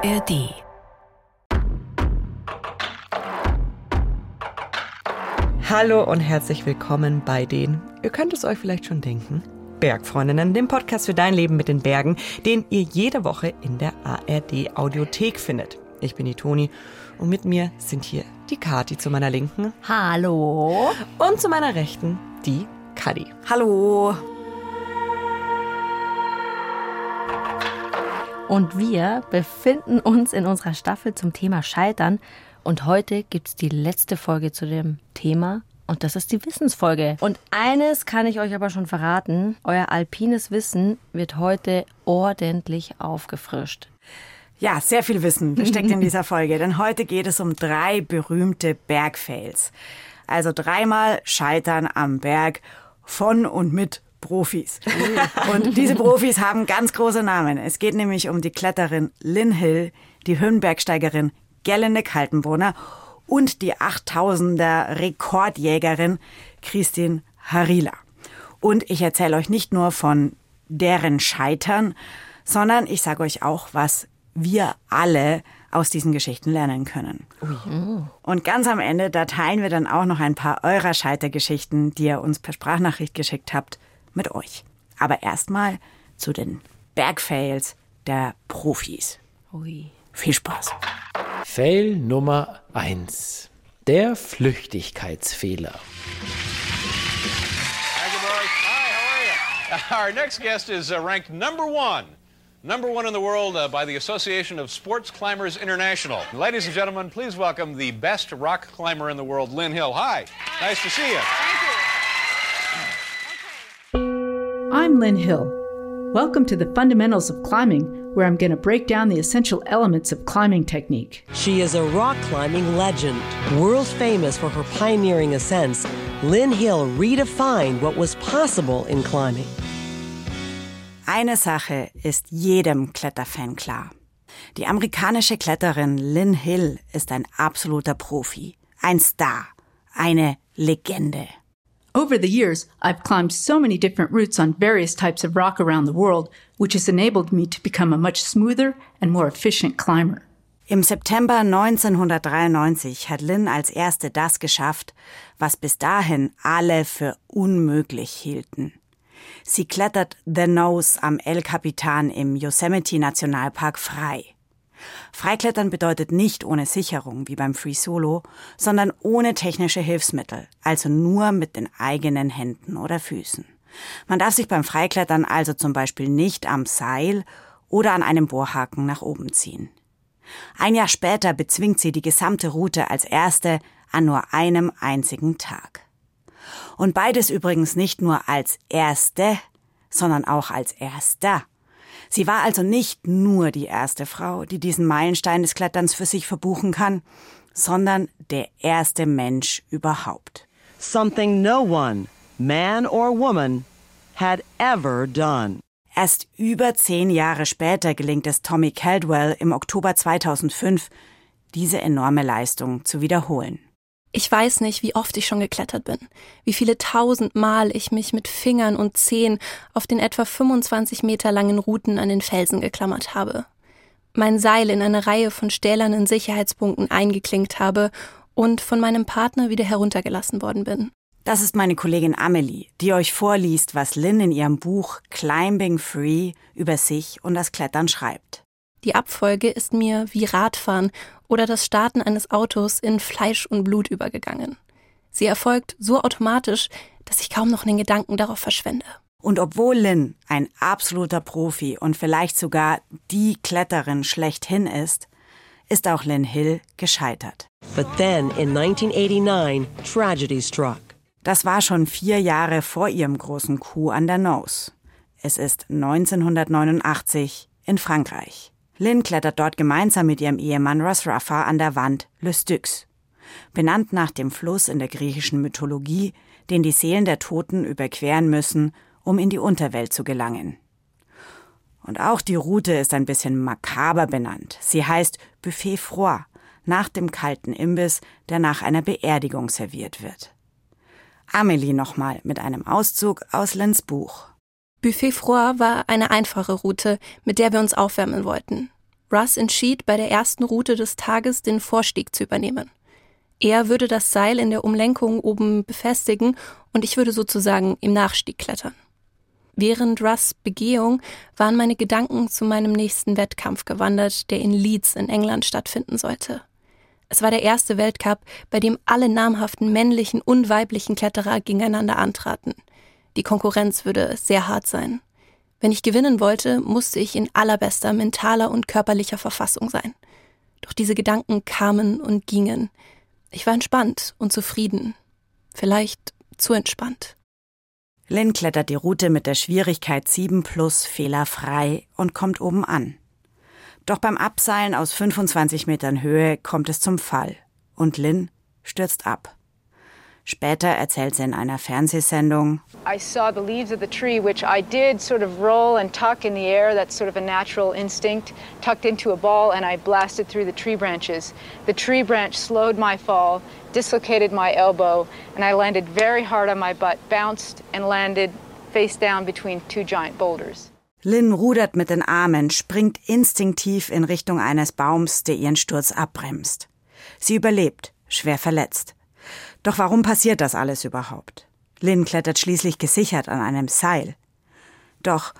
ARD. Hallo und herzlich willkommen bei den, ihr könnt es euch vielleicht schon denken, Bergfreundinnen, dem Podcast für dein Leben mit den Bergen, den ihr jede Woche in der ARD Audiothek findet. Ich bin die Toni und mit mir sind hier die Kati zu meiner Linken. Hallo. Und zu meiner Rechten die Kadi. Hallo. Und wir befinden uns in unserer Staffel zum Thema Scheitern. Und heute gibt es die letzte Folge zu dem Thema. Und das ist die Wissensfolge. Und eines kann ich euch aber schon verraten. Euer alpines Wissen wird heute ordentlich aufgefrischt. Ja, sehr viel Wissen steckt in dieser Folge, denn heute geht es um drei berühmte Bergfails. Also dreimal Scheitern am Berg von und mit Profis. Und diese Profis haben ganz große Namen. Es geht nämlich um die Kletterin Lynn Hill, die Höhenbergsteigerin Gelene Kaltenbrunner und die 8000er Rekordjägerin Christine Harila. Und ich erzähle euch nicht nur von deren Scheitern, sondern ich sage euch auch, was wir alle aus diesen Geschichten lernen können. Und ganz am Ende, da teilen wir dann auch noch ein paar eurer Scheitergeschichten, die ihr uns per Sprachnachricht geschickt habt, mit euch. Aber erstmal zu den Bergfails der Profis. Ui. Viel Spaß. Fail Nummer 1. Der Flüchtigkeitsfehler. Thank you, boys. Hi, how are you? Our next guest is uh, ranked number one. Number one in the world uh, by the Association of Sports Climbers International. Ladies and gentlemen, please welcome the best rock climber in the world, Lynn Hill. Hi. Nice to see you. I'm Lynn Hill. Welcome to the Fundamentals of Climbing, where I'm going to break down the essential elements of climbing technique. She is a rock climbing legend. World famous for her pioneering ascents, Lynn Hill redefined what was possible in climbing. Eine Sache ist jedem Kletterfan klar. Die amerikanische Kletterin Lynn Hill ist ein absoluter Profi, ein Star, eine Legende. Over the years, I've climbed so many different routes on various types of rock around the world, which has enabled me to become a much smoother and more efficient climber. Im September 1993 hat Lynn als erste das geschafft, was bis dahin alle für unmöglich hielten. Sie klettert The Nose am El Capitan im Yosemite Nationalpark frei. Freiklettern bedeutet nicht ohne Sicherung wie beim Free Solo, sondern ohne technische Hilfsmittel, also nur mit den eigenen Händen oder Füßen. Man darf sich beim Freiklettern also zum Beispiel nicht am Seil oder an einem Bohrhaken nach oben ziehen. Ein Jahr später bezwingt sie die gesamte Route als erste an nur einem einzigen Tag. Und beides übrigens nicht nur als erste, sondern auch als erster. Sie war also nicht nur die erste Frau, die diesen Meilenstein des Kletterns für sich verbuchen kann, sondern der erste Mensch überhaupt. Something no one, man or woman, had ever done. Erst über zehn Jahre später gelingt es Tommy Caldwell im Oktober 2005, diese enorme Leistung zu wiederholen. Ich weiß nicht, wie oft ich schon geklettert bin, wie viele tausend Mal ich mich mit Fingern und Zehen auf den etwa 25 Meter langen Routen an den Felsen geklammert habe, mein Seil in eine Reihe von stählernen Sicherheitspunkten eingeklinkt habe und von meinem Partner wieder heruntergelassen worden bin. Das ist meine Kollegin Amelie, die euch vorliest, was Lynn in ihrem Buch Climbing Free über sich und das Klettern schreibt. Die Abfolge ist mir wie Radfahren oder das Starten eines Autos in Fleisch und Blut übergegangen. Sie erfolgt so automatisch, dass ich kaum noch den Gedanken darauf verschwende. Und obwohl Lynn ein absoluter Profi und vielleicht sogar die Kletterin schlechthin ist, ist auch Lynn Hill gescheitert. But then in 1989, tragedy struck. Das war schon vier Jahre vor ihrem großen Coup an der Nose. Es ist 1989 in Frankreich. Lynn klettert dort gemeinsam mit ihrem Ehemann Ross Ruffer an der Wand Le Styx, benannt nach dem Fluss in der griechischen Mythologie, den die Seelen der Toten überqueren müssen, um in die Unterwelt zu gelangen. Und auch die Route ist ein bisschen makaber benannt. Sie heißt Buffet Froid, nach dem kalten Imbiss, der nach einer Beerdigung serviert wird. Amelie nochmal mit einem Auszug aus Lens Buch. Buffet Froid war eine einfache Route, mit der wir uns aufwärmen wollten. Russ entschied, bei der ersten Route des Tages den Vorstieg zu übernehmen. Er würde das Seil in der Umlenkung oben befestigen und ich würde sozusagen im Nachstieg klettern. Während Russ Begehung waren meine Gedanken zu meinem nächsten Wettkampf gewandert, der in Leeds in England stattfinden sollte. Es war der erste Weltcup, bei dem alle namhaften männlichen und weiblichen Kletterer gegeneinander antraten. Die Konkurrenz würde sehr hart sein. Wenn ich gewinnen wollte, musste ich in allerbester mentaler und körperlicher Verfassung sein. Doch diese Gedanken kamen und gingen. Ich war entspannt und zufrieden. Vielleicht zu entspannt. Lynn klettert die Route mit der Schwierigkeit 7 plus fehlerfrei und kommt oben an. Doch beim Abseilen aus 25 Metern Höhe kommt es zum Fall und Lynn stürzt ab. Später erzählt sie in einer Fernsehsendung, I saw the leaves of the tree, which I did sort of roll and tuck in the air. That's sort of a natural instinct. Tucked into a ball, and I blasted through the tree branches. The tree branch slowed my fall, dislocated my elbow, and I landed very hard on my butt, bounced, and landed face down between two giant boulders. Lynn rudert mit den Armen, springt instinktiv in Richtung eines Baums, der ihren Sturz abbremst. Sie überlebt, schwer verletzt. Doch warum passiert das alles überhaupt? Lynn klettert schließlich gesichert an einem Seil. Doch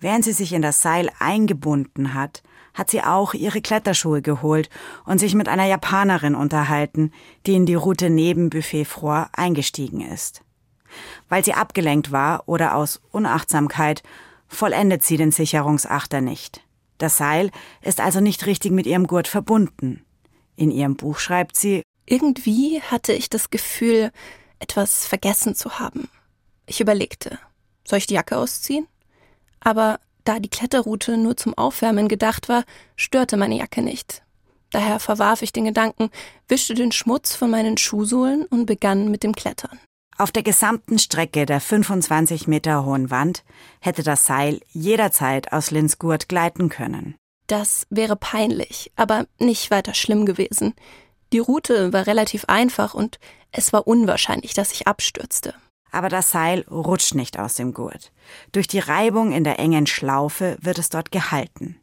während sie sich in das Seil eingebunden hat, hat sie auch ihre Kletterschuhe geholt und sich mit einer Japanerin unterhalten, die in die Route neben Buffet Froid eingestiegen ist. Weil sie abgelenkt war oder aus Unachtsamkeit, vollendet sie den Sicherungsachter nicht. Das Seil ist also nicht richtig mit ihrem Gurt verbunden. In ihrem Buch schreibt sie, irgendwie hatte ich das Gefühl, etwas vergessen zu haben. Ich überlegte, soll ich die Jacke ausziehen? Aber da die Kletterroute nur zum Aufwärmen gedacht war, störte meine Jacke nicht. Daher verwarf ich den Gedanken, wischte den Schmutz von meinen Schuhsohlen und begann mit dem Klettern. Auf der gesamten Strecke der 25 Meter hohen Wand hätte das Seil jederzeit aus Lins Gurt gleiten können. Das wäre peinlich, aber nicht weiter schlimm gewesen. Die Route war relativ einfach und es war unwahrscheinlich, dass ich abstürzte. Aber das Seil rutscht nicht aus dem Gurt. Durch die Reibung in der engen Schlaufe wird es dort gehalten.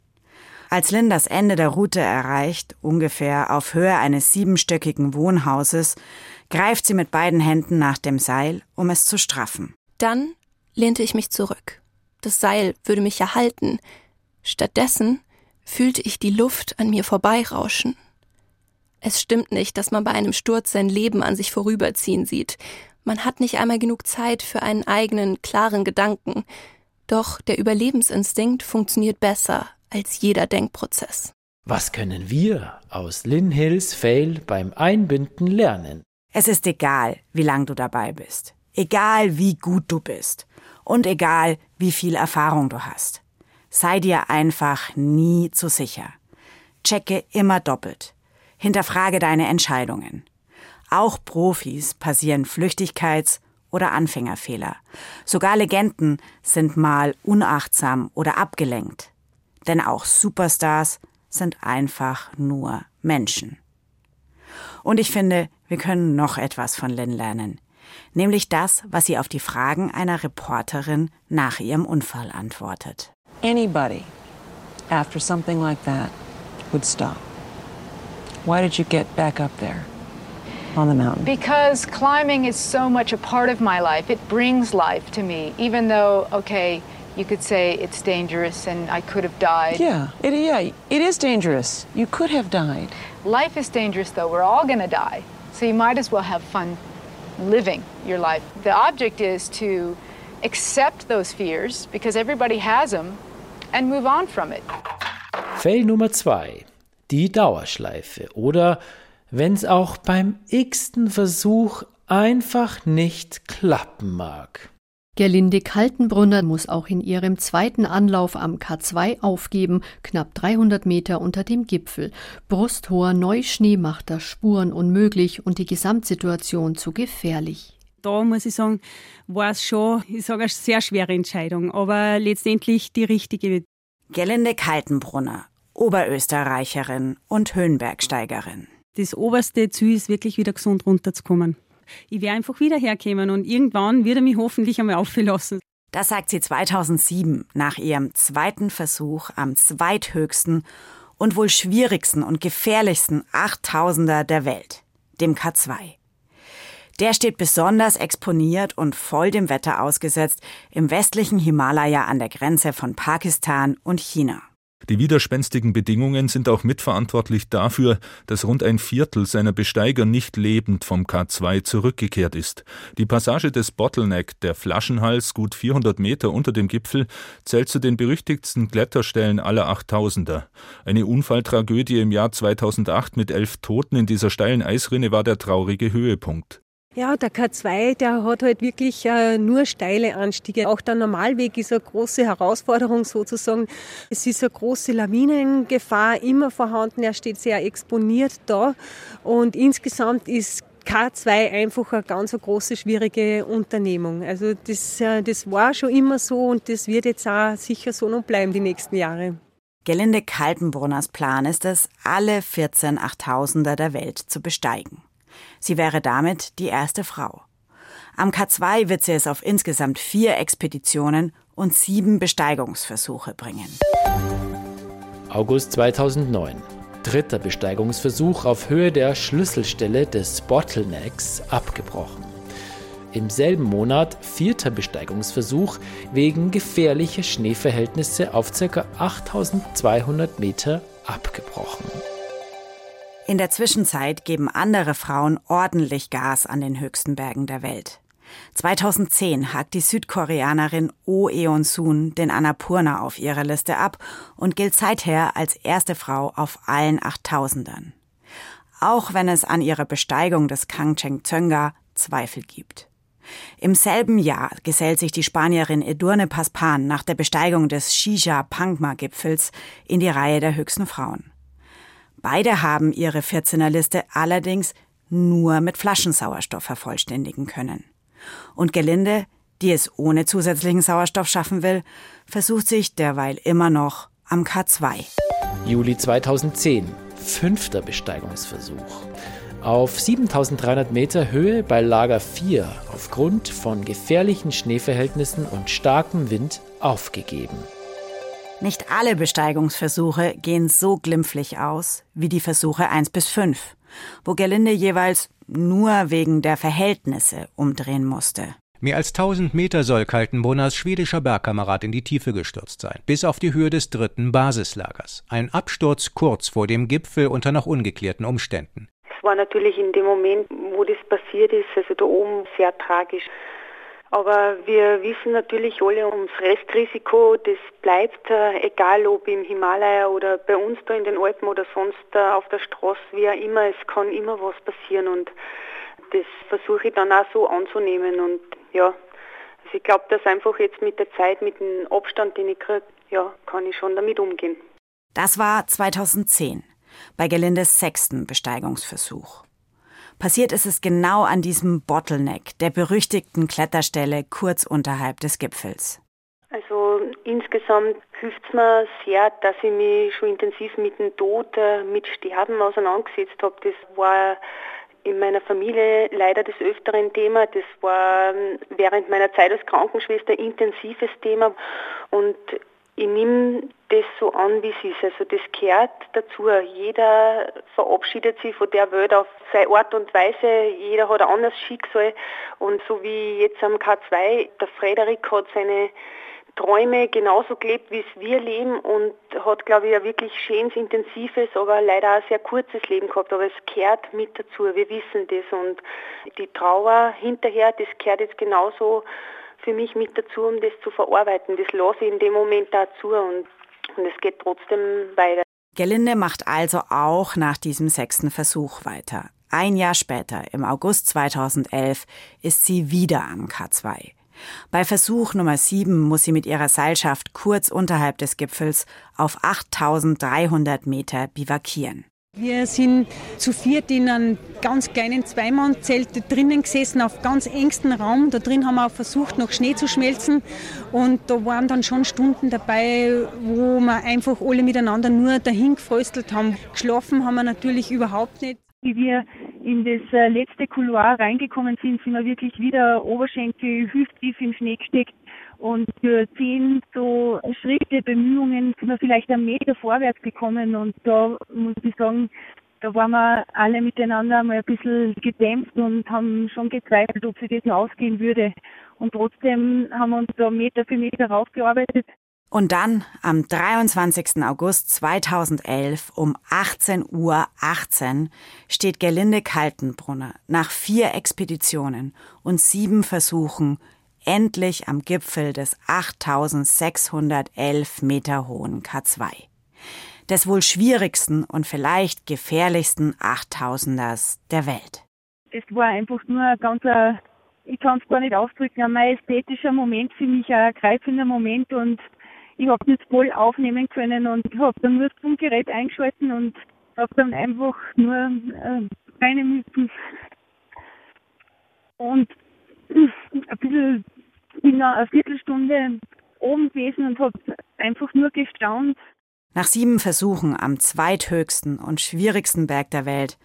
Als Lynn das Ende der Route erreicht, ungefähr auf Höhe eines siebenstöckigen Wohnhauses, greift sie mit beiden Händen nach dem Seil, um es zu straffen. Dann lehnte ich mich zurück. Das Seil würde mich erhalten. Stattdessen fühlte ich die Luft an mir vorbeirauschen. Es stimmt nicht, dass man bei einem Sturz sein Leben an sich vorüberziehen sieht. Man hat nicht einmal genug Zeit für einen eigenen, klaren Gedanken. Doch der Überlebensinstinkt funktioniert besser als jeder Denkprozess. Was können wir aus Lynn Hills Fail beim Einbinden lernen? Es ist egal, wie lang du dabei bist. Egal, wie gut du bist. Und egal, wie viel Erfahrung du hast. Sei dir einfach nie zu sicher. Checke immer doppelt. Hinterfrage deine Entscheidungen. Auch Profis passieren Flüchtigkeits- oder Anfängerfehler. Sogar Legenden sind mal unachtsam oder abgelenkt. Denn auch Superstars sind einfach nur Menschen. Und ich finde, wir können noch etwas von Lynn lernen. Nämlich das, was sie auf die Fragen einer Reporterin nach ihrem Unfall antwortet. Anybody, after something like that, would stop. Why did you get back up there on the mountain? Because climbing is so much a part of my life. It brings life to me, even though, okay, you could say it's dangerous and I could have died. Yeah, it, yeah, it is dangerous. You could have died. Life is dangerous, though. We're all going to die. So you might as well have fun living your life. The object is to accept those fears, because everybody has them, and move on from it. Fail Nummer zwei. Die Dauerschleife. Oder wenn's auch beim x-ten Versuch einfach nicht klappen mag. Gerlinde Kaltenbrunner muss auch in ihrem zweiten Anlauf am K2 aufgeben, knapp 300 Meter unter dem Gipfel. Brusthoher Neuschnee macht das Spuren unmöglich und die Gesamtsituation zu gefährlich. Da muss ich sagen, war es schon, ich sage, eine sehr schwere Entscheidung, aber letztendlich die richtige. Gerlinde Kaltenbrunner, Oberösterreicherin und Höhenbergsteigerin. Das oberste Ziel ist wirklich wieder gesund runterzukommen. Ich werde einfach wieder herkommen und irgendwann wird er mich hoffentlich einmal auflassen. Das sagt sie 2007 nach ihrem zweiten Versuch am zweithöchsten und wohl schwierigsten und gefährlichsten 8000er der Welt, dem K2. Der steht besonders exponiert und voll dem Wetter ausgesetzt im westlichen Himalaya an der Grenze von Pakistan und China. Die widerspenstigen Bedingungen sind auch mitverantwortlich dafür, dass rund ein Viertel seiner Besteiger nicht lebend vom K2 zurückgekehrt ist. Die Passage des Bottleneck, der Flaschenhals, gut 400 Meter unter dem Gipfel, zählt zu den berüchtigsten Kletterstellen aller Achttausender. Eine Unfalltragödie im Jahr 2008 mit elf Toten in dieser steilen Eisrinne war der traurige Höhepunkt. Ja, der K2, der hat halt wirklich äh, nur steile Anstiege. Auch der Normalweg ist eine große Herausforderung sozusagen. Es ist eine große Lawinengefahr immer vorhanden. Er steht sehr exponiert da. Und insgesamt ist K2 einfach eine ganz große, schwierige Unternehmung. Also das, äh, das war schon immer so und das wird jetzt auch sicher so noch bleiben die nächsten Jahre. Gelinde Kaltenbrunners Plan ist es, alle 14 Achttausender der Welt zu besteigen. Sie wäre damit die erste Frau. Am K2 wird sie es auf insgesamt vier Expeditionen und sieben Besteigungsversuche bringen. August 2009. Dritter Besteigungsversuch auf Höhe der Schlüsselstelle des Bottlenecks abgebrochen. Im selben Monat vierter Besteigungsversuch wegen gefährlicher Schneeverhältnisse auf ca. 8200 Meter abgebrochen. In der Zwischenzeit geben andere Frauen ordentlich Gas an den höchsten Bergen der Welt. 2010 hakt die Südkoreanerin Oh Eon-sun den Annapurna auf ihrer Liste ab und gilt seither als erste Frau auf allen Achttausendern. Auch wenn es an ihrer Besteigung des Kangcheng Tsönga Zweifel gibt. Im selben Jahr gesellt sich die Spanierin Edurne Paspan nach der Besteigung des Shisha Pangma Gipfels in die Reihe der höchsten Frauen. Beide haben ihre 14er Liste allerdings nur mit Flaschensauerstoff vervollständigen können. Und Gelinde, die es ohne zusätzlichen Sauerstoff schaffen will, versucht sich derweil immer noch am K2. Juli 2010, fünfter Besteigungsversuch. Auf 7300 Meter Höhe bei Lager 4 aufgrund von gefährlichen Schneeverhältnissen und starkem Wind aufgegeben. Nicht alle Besteigungsversuche gehen so glimpflich aus wie die Versuche 1 bis 5, wo Gelinde jeweils nur wegen der Verhältnisse umdrehen musste. Mehr als 1000 Meter soll Kaltenbrunners schwedischer Bergkamerad in die Tiefe gestürzt sein, bis auf die Höhe des dritten Basislagers. Ein Absturz kurz vor dem Gipfel unter noch ungeklärten Umständen. Es war natürlich in dem Moment, wo das passiert ist, also da oben sehr tragisch. Aber wir wissen natürlich alle ums Restrisiko, das bleibt, äh, egal ob im Himalaya oder bei uns da in den Alpen oder sonst äh, auf der Straße, wie auch immer, es kann immer was passieren und das versuche ich dann auch so anzunehmen und ja, also ich glaube, dass einfach jetzt mit der Zeit, mit dem Abstand, den ich kriege, ja, kann ich schon damit umgehen. Das war 2010 bei Gelindes sechsten Besteigungsversuch. Passiert ist es genau an diesem Bottleneck, der berüchtigten Kletterstelle kurz unterhalb des Gipfels. Also insgesamt hilft es mir sehr, dass ich mich schon intensiv mit dem Tod, äh, mit Sterben auseinandergesetzt habe. Das war in meiner Familie leider des Öfteren Thema. Das war ähm, während meiner Zeit als Krankenschwester intensives Thema. Und ich nehme das so an, wie es ist. Also das gehört dazu. Jeder verabschiedet sich von der Welt auf seine Art und Weise. Jeder hat ein anderes Schicksal. Und so wie jetzt am K2, der Frederik hat seine Träume genauso gelebt, wie es wir leben und hat, glaube ich, ein wirklich schönes, intensives, aber leider auch sehr kurzes Leben gehabt. Aber es gehört mit dazu. Wir wissen das. Und die Trauer hinterher, das gehört jetzt genauso für mich mit dazu, um das zu verarbeiten. Das lasse ich in dem Moment dazu und, und es geht trotzdem weiter. Gelinde macht also auch nach diesem sechsten Versuch weiter. Ein Jahr später, im August 2011, ist sie wieder am K2. Bei Versuch Nummer 7 muss sie mit ihrer Seilschaft kurz unterhalb des Gipfels auf 8300 Meter bivakieren. Wir sind zu viert in einem ganz kleinen Zweimannzelt drinnen gesessen, auf ganz engstem Raum. Da drin haben wir auch versucht, noch Schnee zu schmelzen. Und da waren dann schon Stunden dabei, wo wir einfach alle miteinander nur dahin gefröstelt haben. Geschlafen haben wir natürlich überhaupt nicht. Wie wir in das äh, letzte Couloir reingekommen sind, sind wir wirklich wieder Oberschenkel hüfttief im Schnee gesteckt Und für zehn so Schritte, Bemühungen sind wir vielleicht einen Meter vorwärts gekommen. Und da muss ich sagen, da waren wir alle miteinander mal ein bisschen gedämpft und haben schon gezweifelt, ob sich das noch ausgehen würde. Und trotzdem haben wir uns da Meter für Meter raufgearbeitet. Und dann am 23. August 2011 um 18 Uhr 18 steht Gerlinde Kaltenbrunner nach vier Expeditionen und sieben Versuchen endlich am Gipfel des 8611 Meter hohen K2. Des wohl schwierigsten und vielleicht gefährlichsten 8000ers der Welt. Es war einfach nur ein ganzer, ich kann es gar nicht ausdrücken, ein majestätischer Moment für mich, ein ergreifender Moment und ich habe das voll aufnehmen können und habe dann nur das Funkgerät eingeschalten und habe dann einfach nur äh, rein müssen. Und ein bisschen, bin eine Viertelstunde oben gewesen und habe einfach nur gestaunt. Nach sieben Versuchen am zweithöchsten und schwierigsten Berg der Welt,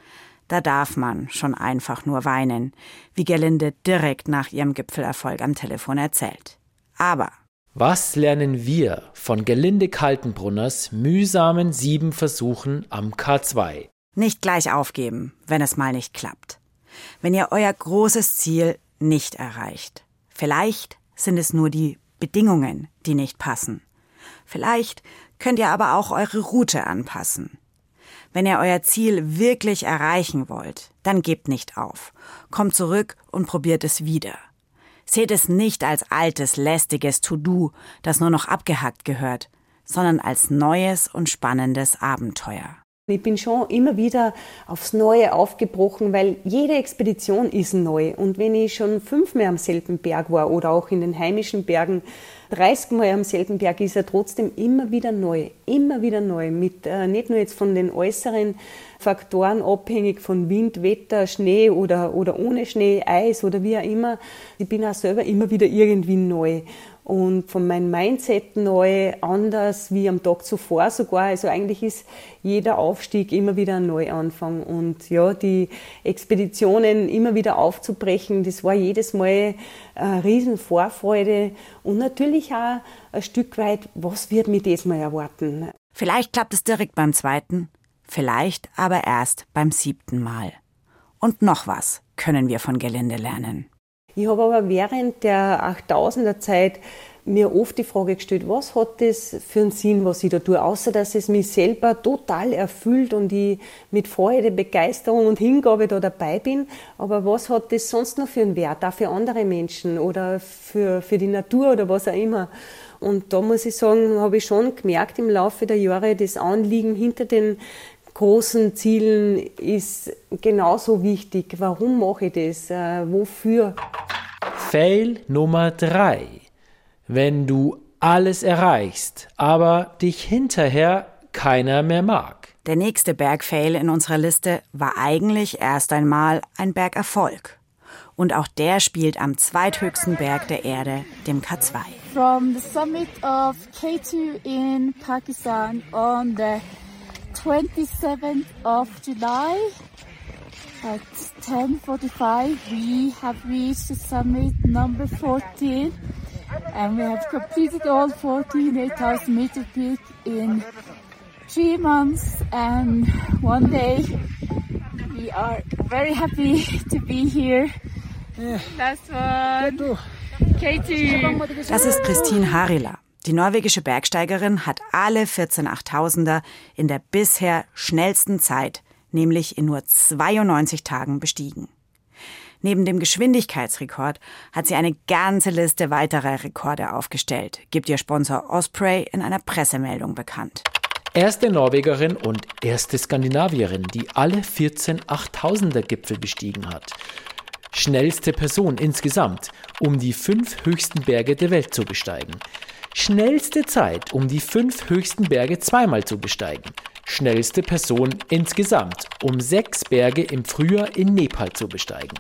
da darf man schon einfach nur weinen, wie Gerlinde direkt nach ihrem Gipfelerfolg am Telefon erzählt. Aber was lernen wir von Gelinde Kaltenbrunners mühsamen sieben Versuchen am K2? Nicht gleich aufgeben, wenn es mal nicht klappt. Wenn ihr euer großes Ziel nicht erreicht. Vielleicht sind es nur die Bedingungen, die nicht passen. Vielleicht könnt ihr aber auch eure Route anpassen. Wenn ihr euer Ziel wirklich erreichen wollt, dann gebt nicht auf. Kommt zurück und probiert es wieder. Seht es nicht als altes, lästiges To-Do, das nur noch abgehackt gehört, sondern als neues und spannendes Abenteuer. Ich bin schon immer wieder aufs Neue aufgebrochen, weil jede Expedition ist neu. Und wenn ich schon fünfmal am selben Berg war oder auch in den heimischen Bergen 30 Mal am selben Berg, ist er trotzdem immer wieder neu. Immer wieder neu. Mit, äh, nicht nur jetzt von den äußeren Faktoren abhängig von Wind, Wetter, Schnee oder, oder ohne Schnee, Eis oder wie auch immer. Ich bin auch selber immer wieder irgendwie neu und von meinem Mindset neu, anders wie am Tag zuvor sogar. Also eigentlich ist jeder Aufstieg immer wieder ein Neuanfang und ja, die Expeditionen immer wieder aufzubrechen, das war jedes Mal eine riesen Vorfreude und natürlich auch ein Stück weit, was wird mich diesmal erwarten. Vielleicht klappt es direkt beim zweiten, vielleicht aber erst beim siebten Mal. Und noch was können wir von Gelände lernen. Ich habe aber während der 8000er Zeit mir oft die Frage gestellt, was hat das für einen Sinn, was ich da tue, außer dass es mich selber total erfüllt und ich mit Freude, Begeisterung und Hingabe da dabei bin. Aber was hat das sonst noch für einen Wert, auch für andere Menschen oder für, für die Natur oder was auch immer. Und da muss ich sagen, habe ich schon gemerkt im Laufe der Jahre, das Anliegen hinter den großen Zielen ist genauso wichtig. Warum mache ich das? Äh, wofür? Fail Nummer drei. Wenn du alles erreichst, aber dich hinterher keiner mehr mag. Der nächste Bergfail in unserer Liste war eigentlich erst einmal ein Bergerfolg. Und auch der spielt am zweithöchsten Berg der Erde, dem K2. From the summit of K2 in Pakistan on the 27th of July at 10.45 we have reached the summit number 14 and we have completed all 14 8,000 meter peak in three months and one day. We are very happy to be here. Last one. K2. Das ist Christine Harila. Die norwegische Bergsteigerin hat alle 14 8000er in der bisher schnellsten Zeit, nämlich in nur 92 Tagen bestiegen. Neben dem Geschwindigkeitsrekord hat sie eine ganze Liste weiterer Rekorde aufgestellt, gibt ihr Sponsor Osprey in einer Pressemeldung bekannt. Erste Norwegerin und erste Skandinavierin, die alle 14 8000er Gipfel bestiegen hat. Schnellste Person insgesamt, um die fünf höchsten Berge der Welt zu besteigen. Schnellste Zeit, um die fünf höchsten Berge zweimal zu besteigen. Schnellste Person insgesamt, um sechs Berge im Frühjahr in Nepal zu besteigen.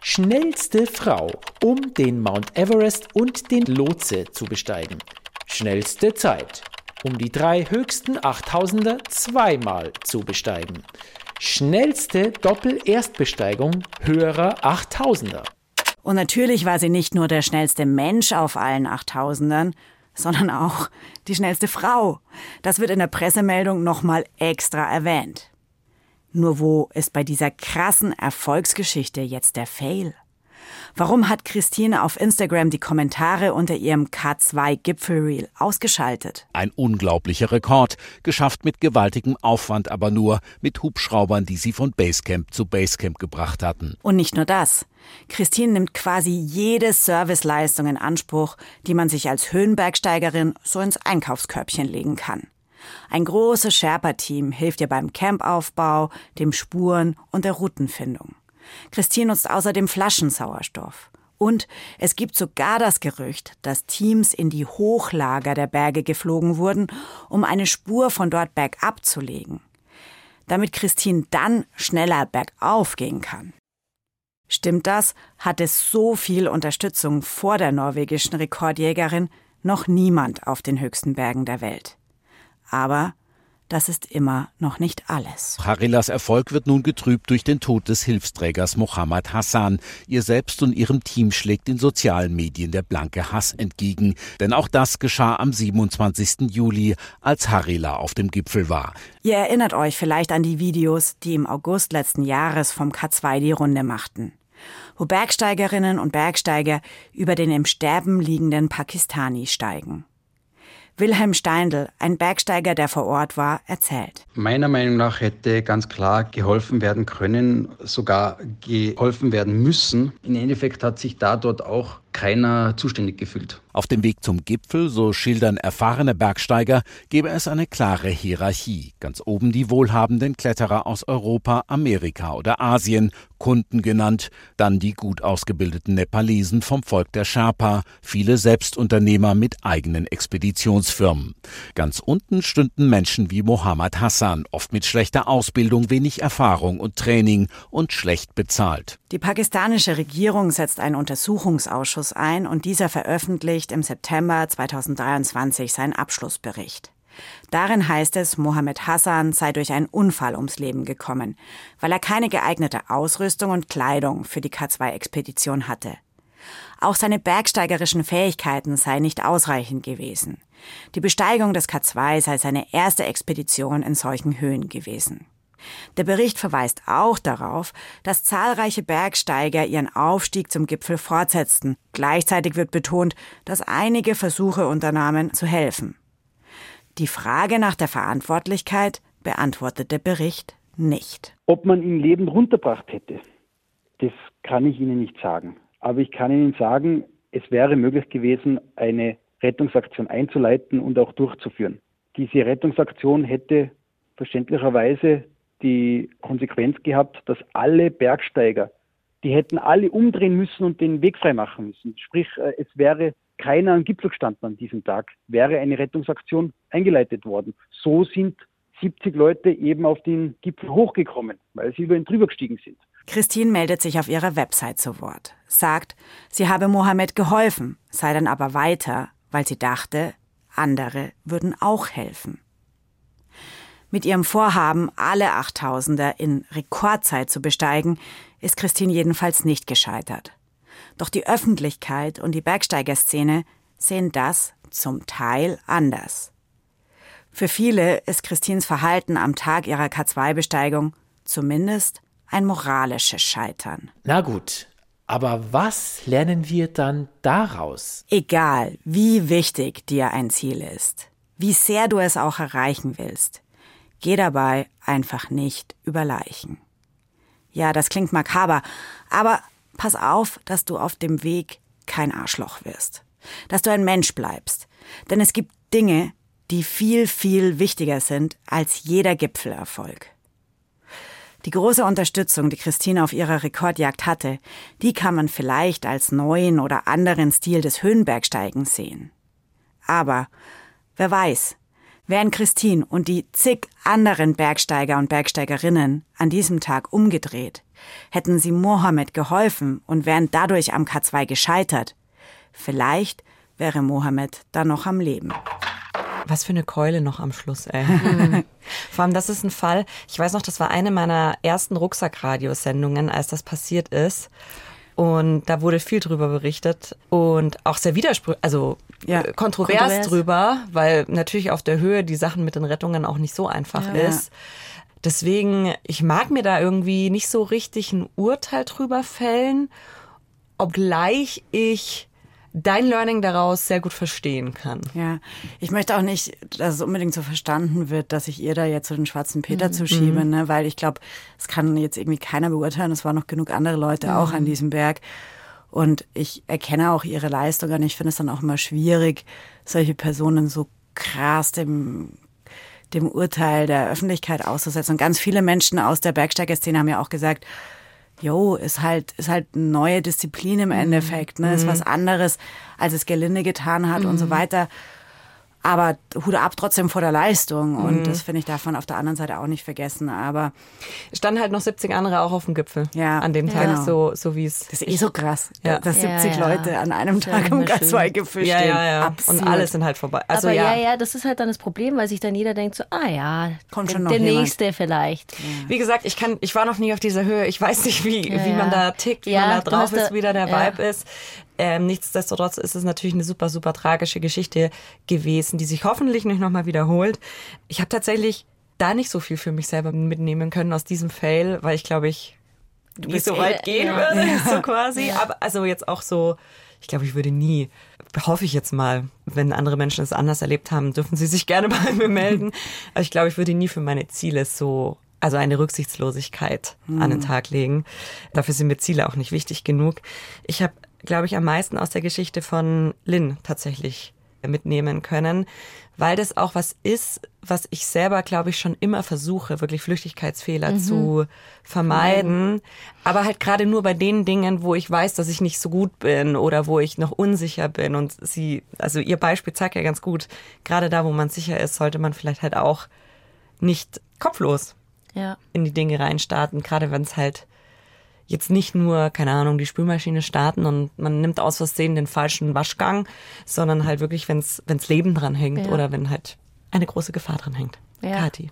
Schnellste Frau, um den Mount Everest und den Lotse zu besteigen. Schnellste Zeit, um die drei höchsten 8000er zweimal zu besteigen. Schnellste Doppel-Erstbesteigung höherer 8000er. Und natürlich war sie nicht nur der schnellste Mensch auf allen Achttausendern, sondern auch die schnellste Frau. Das wird in der Pressemeldung nochmal extra erwähnt. Nur wo ist bei dieser krassen Erfolgsgeschichte jetzt der Fail? Warum hat Christine auf Instagram die Kommentare unter ihrem K2 Gipfelreel ausgeschaltet? Ein unglaublicher Rekord, geschafft mit gewaltigem Aufwand, aber nur mit Hubschraubern, die sie von Basecamp zu Basecamp gebracht hatten. Und nicht nur das. Christine nimmt quasi jede Serviceleistung in Anspruch, die man sich als Höhenbergsteigerin so ins Einkaufskörbchen legen kann. Ein großes Sherpa-Team hilft ihr beim Campaufbau, dem Spuren und der Routenfindung. Christine nutzt außerdem Flaschensauerstoff. Und es gibt sogar das Gerücht, dass Teams in die Hochlager der Berge geflogen wurden, um eine Spur von dort bergab zu legen. Damit Christine dann schneller bergauf gehen kann. Stimmt das, hat es so viel Unterstützung vor der norwegischen Rekordjägerin noch niemand auf den höchsten Bergen der Welt. Aber das ist immer noch nicht alles. Harillas Erfolg wird nun getrübt durch den Tod des Hilfsträgers Mohammed Hassan. Ihr selbst und ihrem Team schlägt in sozialen Medien der blanke Hass entgegen. Denn auch das geschah am 27. Juli, als Harila auf dem Gipfel war. Ihr erinnert euch vielleicht an die Videos, die im August letzten Jahres vom K2 die Runde machten wo Bergsteigerinnen und Bergsteiger über den im Sterben liegenden Pakistani steigen. Wilhelm Steindl, ein Bergsteiger, der vor Ort war, erzählt. Meiner Meinung nach hätte ganz klar geholfen werden können, sogar geholfen werden müssen. Im Endeffekt hat sich da dort auch keiner zuständig gefühlt. Auf dem Weg zum Gipfel, so schildern erfahrene Bergsteiger, gebe es eine klare Hierarchie. Ganz oben die wohlhabenden Kletterer aus Europa, Amerika oder Asien, Kunden genannt, dann die gut ausgebildeten Nepalesen vom Volk der Sherpa, viele Selbstunternehmer mit eigenen Expeditionsfirmen. Ganz unten stünden Menschen wie Mohammed Hassan, oft mit schlechter Ausbildung, wenig Erfahrung und Training und schlecht bezahlt. Die pakistanische Regierung setzt einen Untersuchungsausschuss ein und dieser veröffentlicht im September 2023 seinen Abschlussbericht. Darin heißt es, Mohammed Hassan sei durch einen Unfall ums Leben gekommen, weil er keine geeignete Ausrüstung und Kleidung für die K2-Expedition hatte. Auch seine bergsteigerischen Fähigkeiten seien nicht ausreichend gewesen. Die Besteigung des K2 sei seine erste Expedition in solchen Höhen gewesen. Der Bericht verweist auch darauf, dass zahlreiche Bergsteiger ihren Aufstieg zum Gipfel fortsetzten. Gleichzeitig wird betont, dass einige Versuche unternahmen, zu helfen. Die Frage nach der Verantwortlichkeit beantwortet der Bericht nicht. Ob man ihn lebend runterbracht hätte, das kann ich Ihnen nicht sagen. Aber ich kann Ihnen sagen, es wäre möglich gewesen, eine Rettungsaktion einzuleiten und auch durchzuführen. Diese Rettungsaktion hätte verständlicherweise die Konsequenz gehabt, dass alle Bergsteiger, die hätten alle umdrehen müssen und den Weg frei machen müssen. Sprich, äh, es wäre keiner am Gipfel gestanden an diesem Tag, wäre eine Rettungsaktion eingeleitet worden. So sind 70 Leute eben auf den Gipfel hochgekommen, weil sie über ihn drüber gestiegen sind. Christine meldet sich auf ihrer Website zu Wort, sagt, sie habe Mohammed geholfen, sei dann aber weiter, weil sie dachte, andere würden auch helfen. Mit ihrem Vorhaben, alle Achttausender in Rekordzeit zu besteigen, ist Christine jedenfalls nicht gescheitert. Doch die Öffentlichkeit und die Bergsteigerszene sehen das zum Teil anders. Für viele ist Christines Verhalten am Tag ihrer K2-Besteigung zumindest ein moralisches Scheitern. Na gut, aber was lernen wir dann daraus? Egal, wie wichtig dir ein Ziel ist, wie sehr du es auch erreichen willst, Geh dabei einfach nicht über Leichen. Ja, das klingt makaber, aber pass auf, dass du auf dem Weg kein Arschloch wirst. Dass du ein Mensch bleibst. Denn es gibt Dinge, die viel, viel wichtiger sind als jeder Gipfelerfolg. Die große Unterstützung, die Christine auf ihrer Rekordjagd hatte, die kann man vielleicht als neuen oder anderen Stil des Höhenbergsteigens sehen. Aber wer weiß, Wären Christine und die zig anderen Bergsteiger und Bergsteigerinnen an diesem Tag umgedreht, hätten sie Mohammed geholfen und wären dadurch am K2 gescheitert, vielleicht wäre Mohammed dann noch am Leben. Was für eine Keule noch am Schluss, ey. Vor allem, das ist ein Fall, ich weiß noch, das war eine meiner ersten Rucksackradiosendungen, als das passiert ist. Und da wurde viel drüber berichtet und auch sehr widersprüchlich, also ja, äh, kontrovers, kontrovers, drüber, weil natürlich auf der Höhe die Sachen mit den Rettungen auch nicht so einfach ja. ist. Deswegen, ich mag mir da irgendwie nicht so richtig ein Urteil drüber fällen, obgleich ich dein Learning daraus sehr gut verstehen kann. Ja, ich möchte auch nicht, dass es unbedingt so verstanden wird, dass ich ihr da jetzt so den schwarzen Peter mhm. zuschiebe, ne? weil ich glaube, es kann jetzt irgendwie keiner beurteilen. Es waren noch genug andere Leute mhm. auch an diesem Berg. Und ich erkenne auch ihre Leistung und ich finde es dann auch immer schwierig, solche Personen so krass dem dem Urteil der Öffentlichkeit auszusetzen. Und ganz viele Menschen aus der Bergsteigerszene haben ja auch gesagt, jo, ist halt, ist halt eine neue Disziplin im mhm. Endeffekt, ne, ist mhm. was anderes, als es Gelinde getan hat mhm. und so mhm. weiter. Aber Hut ab trotzdem vor der Leistung. Und mhm. das finde ich davon auf der anderen Seite auch nicht vergessen. Aber standen halt noch 70 andere auch auf dem Gipfel. Ja. An dem Tag, genau. so, so wie es. Das ist eh so krass, ja. dass 70 ja, ja. Leute an einem Tag um K2-Gipfel stehen. Ja, ja, Absurd. Und alle sind halt vorbei. Also, Aber ja. ja, das ist halt dann das Problem, weil sich dann jeder denkt so, ah ja, Kommt schon noch der jemand. nächste vielleicht. Wie gesagt, ich kann, ich war noch nie auf dieser Höhe. Ich weiß nicht, wie, wie man da tickt, wie man da drauf ist, wie da der Vibe ist. Ähm, nichtsdestotrotz ist es natürlich eine super, super tragische Geschichte gewesen, die sich hoffentlich nicht nochmal wiederholt. Ich habe tatsächlich da nicht so viel für mich selber mitnehmen können aus diesem Fail, weil ich glaube, ich du nicht so weit gehen ja. würde, ja. so quasi. Ja. Aber also jetzt auch so, ich glaube, ich würde nie, hoffe ich jetzt mal, wenn andere Menschen es anders erlebt haben, dürfen sie sich gerne bei mir melden. Aber ich glaube, ich würde nie für meine Ziele so also eine Rücksichtslosigkeit hm. an den Tag legen. Dafür sind mir Ziele auch nicht wichtig genug. Ich habe glaube ich, am meisten aus der Geschichte von Lynn tatsächlich mitnehmen können, weil das auch was ist, was ich selber, glaube ich, schon immer versuche, wirklich Flüchtigkeitsfehler mhm. zu vermeiden. Aber halt gerade nur bei den Dingen, wo ich weiß, dass ich nicht so gut bin oder wo ich noch unsicher bin. Und sie, also ihr Beispiel zeigt ja ganz gut, gerade da, wo man sicher ist, sollte man vielleicht halt auch nicht kopflos ja. in die Dinge reinstarten, gerade wenn es halt jetzt nicht nur, keine Ahnung, die Spülmaschine starten und man nimmt aus Versehen den falschen Waschgang, sondern halt wirklich, wenn es Leben dran hängt ja. oder wenn halt eine große Gefahr dran hängt. Ja. Kathi,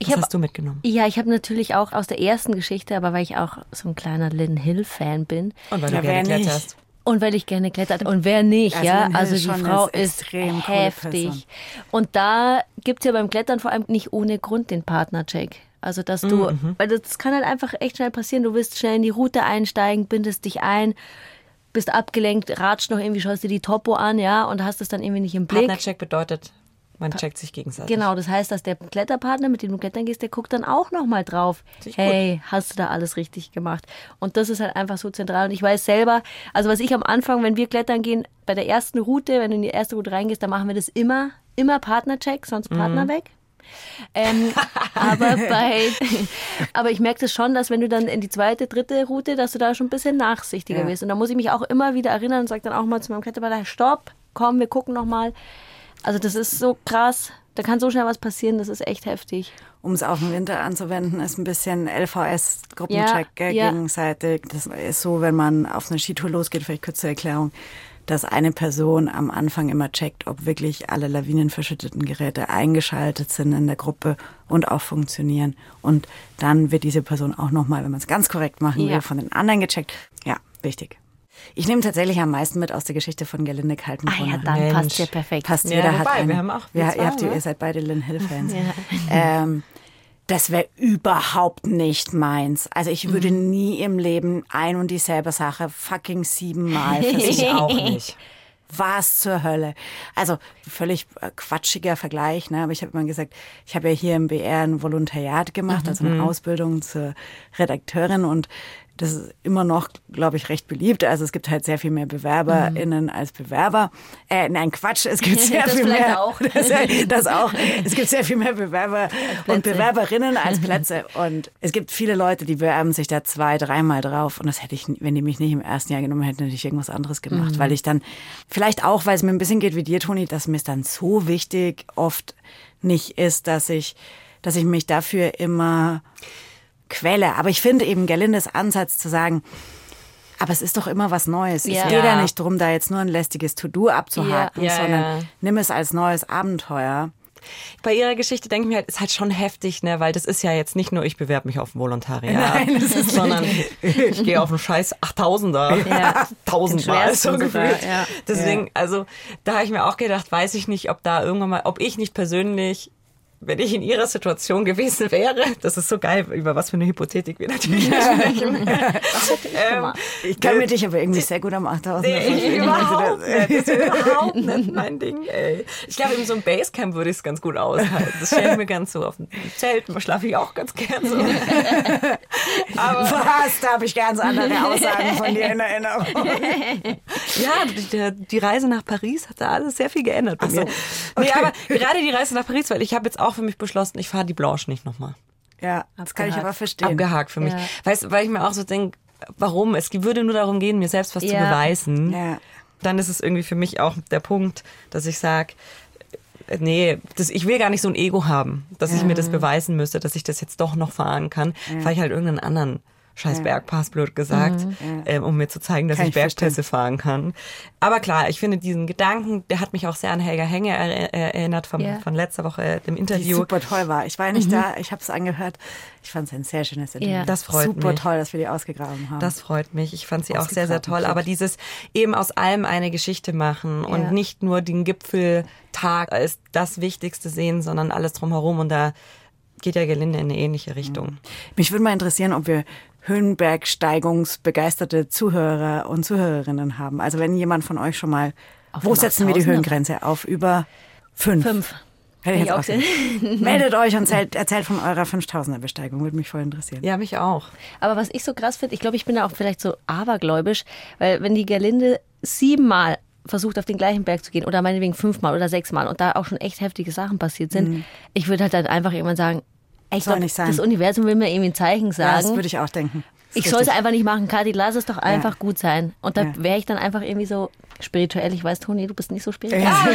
was hab, hast du mitgenommen? Ja, ich habe natürlich auch aus der ersten Geschichte, aber weil ich auch so ein kleiner Lynn Hill-Fan bin. Und weil ja, du gerne kletterst. Und weil ich gerne klettert und wer nicht, also ja. Also die Frau ist heftig. Und da gibt's ja beim Klettern vor allem nicht ohne Grund den Partnercheck. Also, dass du, mhm. weil das kann halt einfach echt schnell passieren. Du willst schnell in die Route einsteigen, bindest dich ein, bist abgelenkt, ratscht noch irgendwie, schaust dir die Topo an, ja, und hast es dann irgendwie nicht im Blick. Partnercheck bedeutet, man checkt sich gegenseitig. Genau, das heißt, dass der Kletterpartner, mit dem du klettern gehst, der guckt dann auch nochmal drauf. Hey, gut. hast du da alles richtig gemacht? Und das ist halt einfach so zentral. Und ich weiß selber, also was ich am Anfang, wenn wir klettern gehen, bei der ersten Route, wenn du in die erste Route reingehst, dann machen wir das immer, immer Partnercheck, sonst Partner mhm. weg. Ähm, aber bei, aber ich merke das schon, dass wenn du dann in die zweite, dritte Route, dass du da schon ein bisschen nachsichtiger ja. bist. Und da muss ich mich auch immer wieder erinnern und sage dann auch mal zu meinem Kletterpartner, stopp, komm, wir gucken noch mal. Also das ist so krass. Da kann so schnell was passieren, das ist echt heftig. Um es auf den Winter anzuwenden, ist ein bisschen LVS-Gruppencheck ja, ja. gegenseitig. Das ist so, wenn man auf eine Skitour losgeht, vielleicht kurze Erklärung dass eine Person am Anfang immer checkt, ob wirklich alle lawinenverschütteten Geräte eingeschaltet sind in der Gruppe und auch funktionieren. Und dann wird diese Person auch nochmal, wenn man es ganz korrekt machen will, von den anderen gecheckt. Ja, wichtig. Ich nehme tatsächlich am meisten mit aus der Geschichte von Gerlinde Kaltenbrunner. Ah ja, dann Mensch. passt ja perfekt. Passt, ja, jeder wobei, hat einen, wir haben auch wir, zwei, ihr, habt, ihr seid beide Lynn Hill-Fans. Ja. Ähm, das wäre überhaupt nicht meins. Also ich würde mhm. nie im Leben ein und dieselbe Sache fucking siebenmal versuchen. ich auch nicht. Was zur Hölle? Also völlig äh, quatschiger Vergleich, ne? aber ich habe immer gesagt, ich habe ja hier im BR ein Volontariat gemacht, also eine mhm. Ausbildung zur Redakteurin und das ist immer noch, glaube ich, recht beliebt. Also es gibt halt sehr viel mehr BewerberInnen mhm. als Bewerber. Äh, nein, Quatsch, es gibt sehr viel mehr. Auch. Das, das, auch. Es gibt sehr viel mehr Bewerber und Bewerberinnen als Plätze. Und es gibt viele Leute, die bewerben sich da zwei, dreimal drauf. Und das hätte ich, wenn die mich nicht im ersten Jahr genommen hätten, hätte ich irgendwas anderes gemacht. Mhm. Weil ich dann, vielleicht auch, weil es mir ein bisschen geht wie dir, Toni, dass mir es dann so wichtig oft nicht ist, dass ich, dass ich mich dafür immer Quelle. Aber ich finde eben Gerlindes Ansatz zu sagen, aber es ist doch immer was Neues. Ja. Es geht ja nicht darum, da jetzt nur ein lästiges To-Do abzuhaken, ja, ja, sondern nimm es als neues Abenteuer. Bei ihrer Geschichte denke ich mir halt, ist halt schon heftig, ne, weil das ist ja jetzt nicht nur, ich bewerbe mich auf ein Volontariat, Nein, sondern ich gehe auf einen scheiß 8000er, Ja. tausendmal Den so schwersten sogar, gefühlt. ja. Deswegen, also da habe ich mir auch gedacht, weiß ich nicht, ob da irgendwann mal, ob ich nicht persönlich wenn ich in ihrer Situation gewesen wäre, das ist so geil, über was für eine Hypothetik wir natürlich sprechen. ähm, Ich kann mir dich aber irgendwie sehr gut am 8000 Nee, vorstellen. überhaupt Also nicht. Das ist überhaupt nicht mein Ding, ey. Ich glaube, in so einem Basecamp würde ich es ganz gut aushalten. Das stelle ich mir ganz so auf dem Zelt, da schlafe ich auch ganz gern so. Aber was? Da habe ich ganz andere Aussagen von dir in Erinnerung. Ja, die, die Reise nach Paris hat da alles sehr viel geändert bei Ach so. mir. Nee, Okay. aber gerade die Reise nach Paris, weil ich habe jetzt auch für mich beschlossen, ich fahre die Blanche nicht nochmal. Ja, das kann ich aber verstehen. Abgehakt für mich. Ja. Weißt, weil ich mir auch so denke, warum? Es würde nur darum gehen, mir selbst was zu Ja. beweisen. Ja. Dann ist es irgendwie für mich auch der Punkt, dass ich sage, nee, das, ich will gar nicht so ein Ego haben, dass ich Ja. mir das beweisen müsste, dass ich das jetzt doch noch fahren kann, Ja. fahre ich halt irgendeinen anderen scheiß Ja. Bergpass, blöd gesagt, Mhm. Ähm, um mir zu zeigen, dass Kann ich, ich verstehen. Bergpässe fahren kann. Aber klar, ich finde diesen Gedanken, der hat mich auch sehr an Helga Henge er, er, erinnert vom, Ja. von letzter Woche, dem Die Interview. super toll war. Ich war ja nicht Mhm. da, ich habe es angehört. Ich fand es ein sehr schönes Interview. Ja. Das freut super mich. toll, dass wir die ausgegraben haben. Das freut mich. Ich fand sie auch sehr, sehr toll. Aber dieses eben aus allem eine Geschichte machen und Ja. nicht nur den Gipfeltag als das Wichtigste sehen, sondern alles drumherum. Und da geht ja Gelinde in eine ähnliche Richtung. Mich würde mal interessieren, ob wir Höhenbergsteigungsbegeisterte Zuhörer und Zuhörerinnen haben. Also wenn jemand von euch schon mal, Auf wo setzen wir die 8000er? Höhengrenze? Auf über fünf. Fünf. Hätte ich jetzt auch. Meldet euch und erzählt, erzählt von eurer 5000er Besteigung. Würde mich voll interessieren. Ja, mich auch. Aber was ich so krass finde, ich glaube, ich bin da auch vielleicht so abergläubisch, weil wenn die Gerlinde siebenmal versucht, auf den gleichen Berg zu gehen oder meinetwegen fünfmal oder sechsmal und da auch schon echt heftige Sachen passiert sind, Mhm. ich würde halt dann einfach irgendwann sagen, ich Soll glaub, nicht sein. das Universum will mir irgendwie ein Zeichen Ja, sagen. das würde ich auch denken. ich soll es einfach nicht machen, Kathi, lass es doch einfach gut sein. Und da Ja. wäre ich dann einfach irgendwie so spirituell. Ich weiß, Toni, du bist nicht so spirituell. Ja.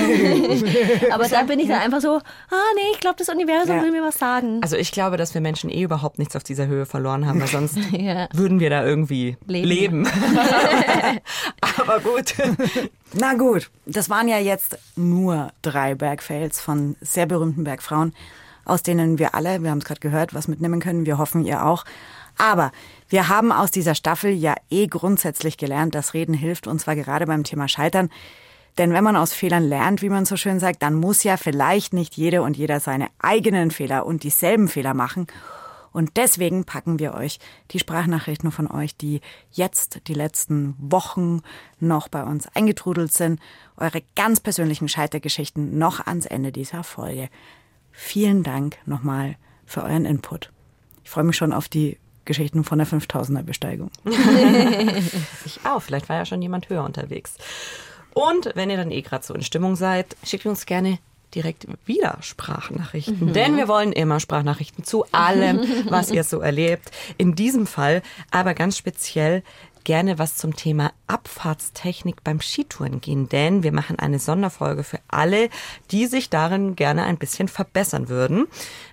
Aber da bin ich dann einfach so, ah nee, ich glaube, das Universum Ja. will mir was sagen. Also ich glaube, dass wir Menschen eh überhaupt nichts auf dieser Höhe verloren haben, weil sonst Ja. würden wir da irgendwie Leben. leben. Aber gut. Na gut, das waren ja jetzt nur drei Bergfails von sehr berühmten Bergfrauen, aus denen wir alle, wir haben es gerade gehört, was mitnehmen können. Wir hoffen, ihr auch. Aber wir haben aus dieser Staffel ja eh grundsätzlich gelernt, dass Reden hilft, und zwar gerade beim Thema Scheitern. Denn wenn man aus Fehlern lernt, wie man so schön sagt, dann muss ja vielleicht nicht jede und jeder seine eigenen Fehler und dieselben Fehler machen. Und deswegen packen wir euch die Sprachnachrichten von euch, die jetzt die letzten Wochen noch bei uns eingetrudelt sind, eure ganz persönlichen Scheitergeschichten noch ans Ende dieser Folge. Vielen Dank nochmal für euren Input. Ich freue mich schon auf die Geschichten von der 5000er Besteigung. ich auch. Vielleicht war ja schon jemand höher unterwegs. Und wenn ihr dann eh gerade so in Stimmung seid, schickt uns gerne direkt wieder Sprachnachrichten. Mhm. Denn wir wollen immer Sprachnachrichten zu allem, was ihr so erlebt. In diesem Fall aber ganz speziell gerne was zum Thema Abfahrtstechnik beim Skitouren gehen, denn wir machen eine Sonderfolge für alle, die sich darin gerne ein bisschen verbessern würden.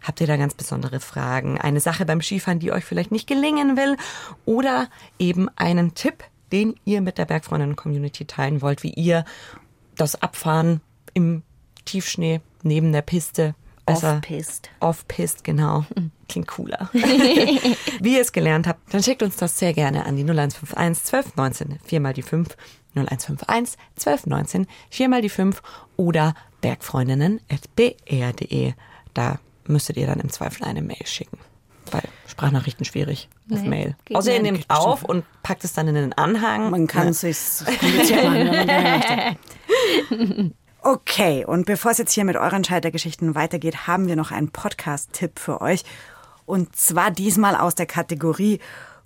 Habt ihr da ganz besondere Fragen, eine Sache beim Skifahren, die euch vielleicht nicht gelingen will oder eben einen Tipp, den ihr mit der Bergfreundinnen-Community teilen wollt, wie ihr das Abfahren im Tiefschnee neben der Piste besser Off-Pist. Off-Pist, genau. Klingt cooler. Wie ihr es gelernt habt, dann schickt uns das sehr gerne an die 0151 1219 4 mal die 5 0151 1219 4 mal die 5 oder bergfreundinnen.br.de. Da müsstet ihr dann im Zweifel eine Mail schicken. Weil Sprachnachrichten schwierig auf Nee, Mail. geht Außer ihr nehmt auf und packt es dann in den Anhang. Man kann es sich Okay, und bevor es jetzt hier mit euren Scheitergeschichten weitergeht, haben wir noch einen Podcast-Tipp für euch. Und zwar diesmal aus der Kategorie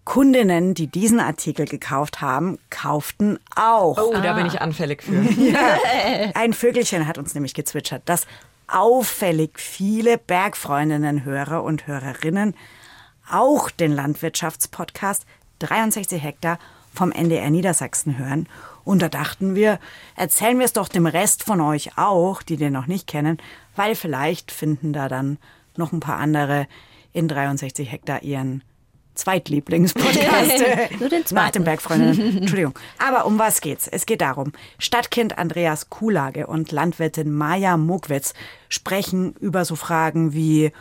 Kundinnen, die diesen Artikel gekauft haben, kauften auch. Oh, da bin ich anfällig für. Ja. Ein Vögelchen hat uns nämlich gezwitschert, dass auffällig viele Bergfreundinnen, Hörer und Hörerinnen auch den Landwirtschaftspodcast 63 Hektar vom NDR Niedersachsen hören. Und da dachten wir, erzählen wir es doch dem Rest von euch auch, die den noch nicht kennen, weil vielleicht finden da dann noch ein paar andere in 63 Hektar ihren Zweitlieblingspodcast. Nur den Nach zweiten. den Bergfreundinnen. Entschuldigung. Aber um was geht's? Es geht darum, Stadtkind Andreas Kuhlage und Landwirtin Maja Mogwitz sprechen über so Fragen wie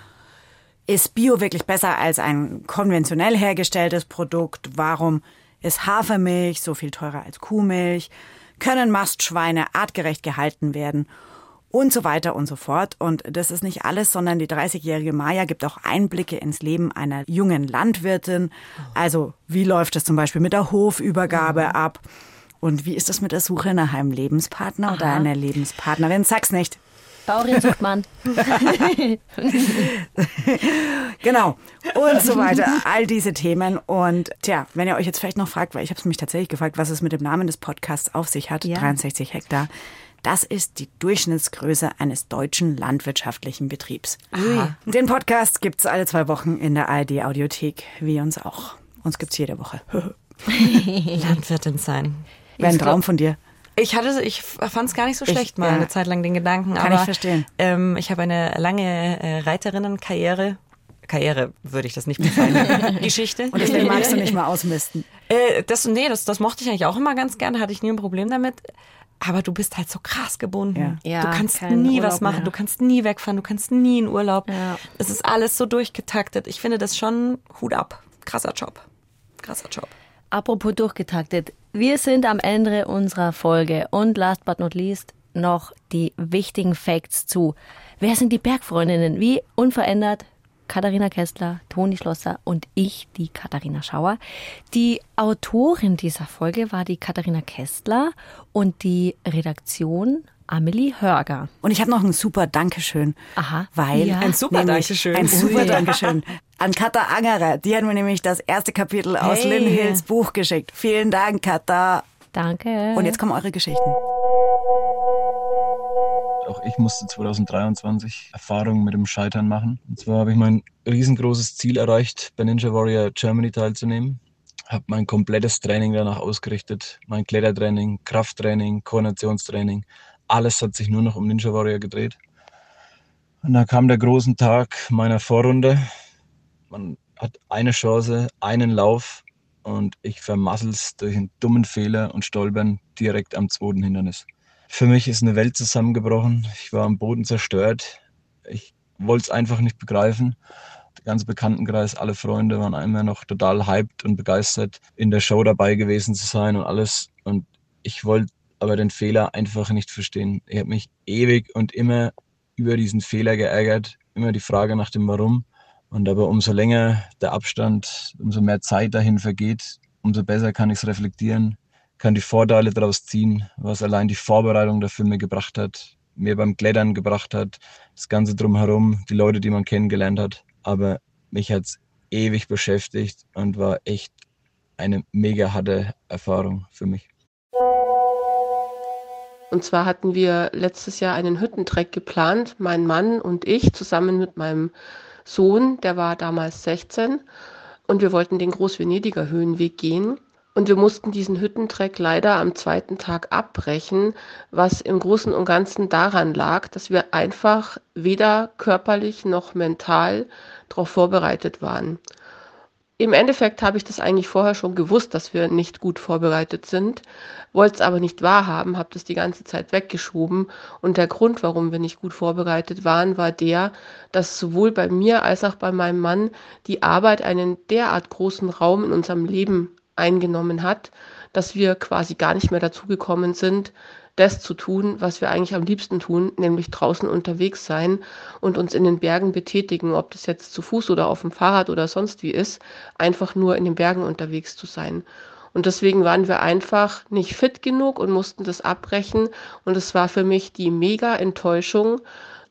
ist Bio wirklich besser als ein konventionell hergestelltes Produkt? Warum ist Hafermilch so viel teurer als Kuhmilch? Können Mastschweine artgerecht gehalten werden? Und so weiter und so fort. Und das ist nicht alles, sondern die 30-jährige Maya gibt auch Einblicke ins Leben einer jungen Landwirtin. Also, wie läuft es zum Beispiel mit der Hofübergabe ab? Und wie ist das mit der Suche nach einem Lebenspartner oder Aha. einer Lebenspartnerin? Sag's nicht. Bauerin sucht Mann. Genau. Und so weiter. All diese Themen. Und tja, wenn ihr euch jetzt vielleicht noch fragt, weil ich habe es mich tatsächlich gefragt, was es mit dem Namen des Podcasts auf sich hat, 63 Hektar. Das ist die Durchschnittsgröße eines deutschen landwirtschaftlichen Betriebs. Aha. Den Podcast gibt's alle zwei Wochen in der ARD Audiothek, wie uns auch. Uns gibt's jede Woche. Landwirtin sein. Wäre ein Traum von dir. Ich hatte, ich fand es gar nicht so Ich- schlecht mal ja. eine Zeit lang den Gedanken. Kann aber, ich verstehen. Ähm, ich habe eine lange äh, Reiterinnenkarriere. Karriere würde ich das nicht bezeichnen. Geschichte. Und deswegen magst du nicht mal ausmisten. Äh, das, nee, das, das mochte ich eigentlich auch immer ganz gerne, hatte ich nie ein Problem damit. Aber du bist halt so krass gebunden. Ja. du Ja, kannst nie Urlaub was machen, mehr. du kannst nie wegfahren, du kannst nie in Urlaub. Es ist alles so durchgetaktet. Ich finde das schon Hut ab. Krasser Job. Krasser Job. Apropos durchgetaktet. Wir sind am Ende unserer Folge und last but not least noch die wichtigen Facts zu. Wer sind die Bergfreundinnen? Wie unverändert Katharina Kessler, Toni Schlosser und ich, die Katharina Schauer. Die Autorin dieser Folge war die Katharina Kessler und die Redaktion Amelie Hörger. Und ich habe noch ein super Dankeschön. Aha. Weil Ja. Ein super Dankeschön. Ein super. Dankeschön. An Katha Angerer. Die hat mir nämlich das erste Kapitel aus Hey. Lynn Hills Buch geschickt. Vielen Dank, Katha. Danke. Und jetzt kommen eure Geschichten. Auch ich musste 2023 Erfahrungen mit dem Scheitern machen. Und zwar habe ich mein riesengroßes Ziel erreicht, bei Ninja Warrior Germany teilzunehmen. Habe mein komplettes Training danach ausgerichtet. Mein Klettertraining, Krafttraining, Koordinationstraining. Alles hat sich nur noch um Ninja Warrior gedreht. Und da kam der große Tag meiner Vorrunde. Man hat eine Chance, einen Lauf und ich vermassel's durch einen dummen Fehler und stolpern direkt am zweiten Hindernis. Für mich ist eine Welt zusammengebrochen. Ich war am Boden zerstört. Ich wollte es einfach nicht begreifen. Der ganze Bekanntenkreis, alle Freunde waren immer noch total hyped und begeistert, in der Show dabei gewesen zu sein und alles. Und ich wollte aber den Fehler einfach nicht verstehen. Ich habe mich ewig und immer über diesen Fehler geärgert, immer die Frage nach dem Warum. Und aber umso länger der Abstand, umso mehr Zeit dahin vergeht, umso besser kann ich es reflektieren, kann die Vorteile daraus ziehen, was allein die Vorbereitung dafür mir gebracht hat, mir beim Klettern gebracht hat, das Ganze drumherum, die Leute, die man kennengelernt hat. Aber mich hat es ewig beschäftigt und war echt eine mega harte Erfahrung für mich. Und zwar hatten wir letztes Jahr einen Hüttentreck geplant, mein Mann und ich zusammen mit meinem Sohn, der war damals 16. Und wir wollten den Groß-Venediger Höhenweg gehen. Und wir mussten diesen Hüttentreck leider am zweiten Tag abbrechen, was im Großen und Ganzen daran lag, dass wir einfach weder körperlich noch mental darauf vorbereitet waren. Im Endeffekt habe ich das eigentlich vorher schon gewusst, dass wir nicht gut vorbereitet sind, wollte es aber nicht wahrhaben, habe das die ganze Zeit weggeschoben. Und der Grund, warum wir nicht gut vorbereitet waren, war der, dass sowohl bei mir als auch bei meinem Mann die Arbeit einen derart großen Raum in unserem Leben eingenommen hat, dass wir quasi gar nicht mehr dazu gekommen sind, das zu tun, was wir eigentlich am liebsten tun, nämlich draußen unterwegs sein und uns in den Bergen betätigen, ob das jetzt zu Fuß oder auf dem Fahrrad oder sonst wie ist, einfach nur in den Bergen unterwegs zu sein. Und deswegen waren wir einfach nicht fit genug und mussten das abbrechen. Und es war für mich die mega Enttäuschung.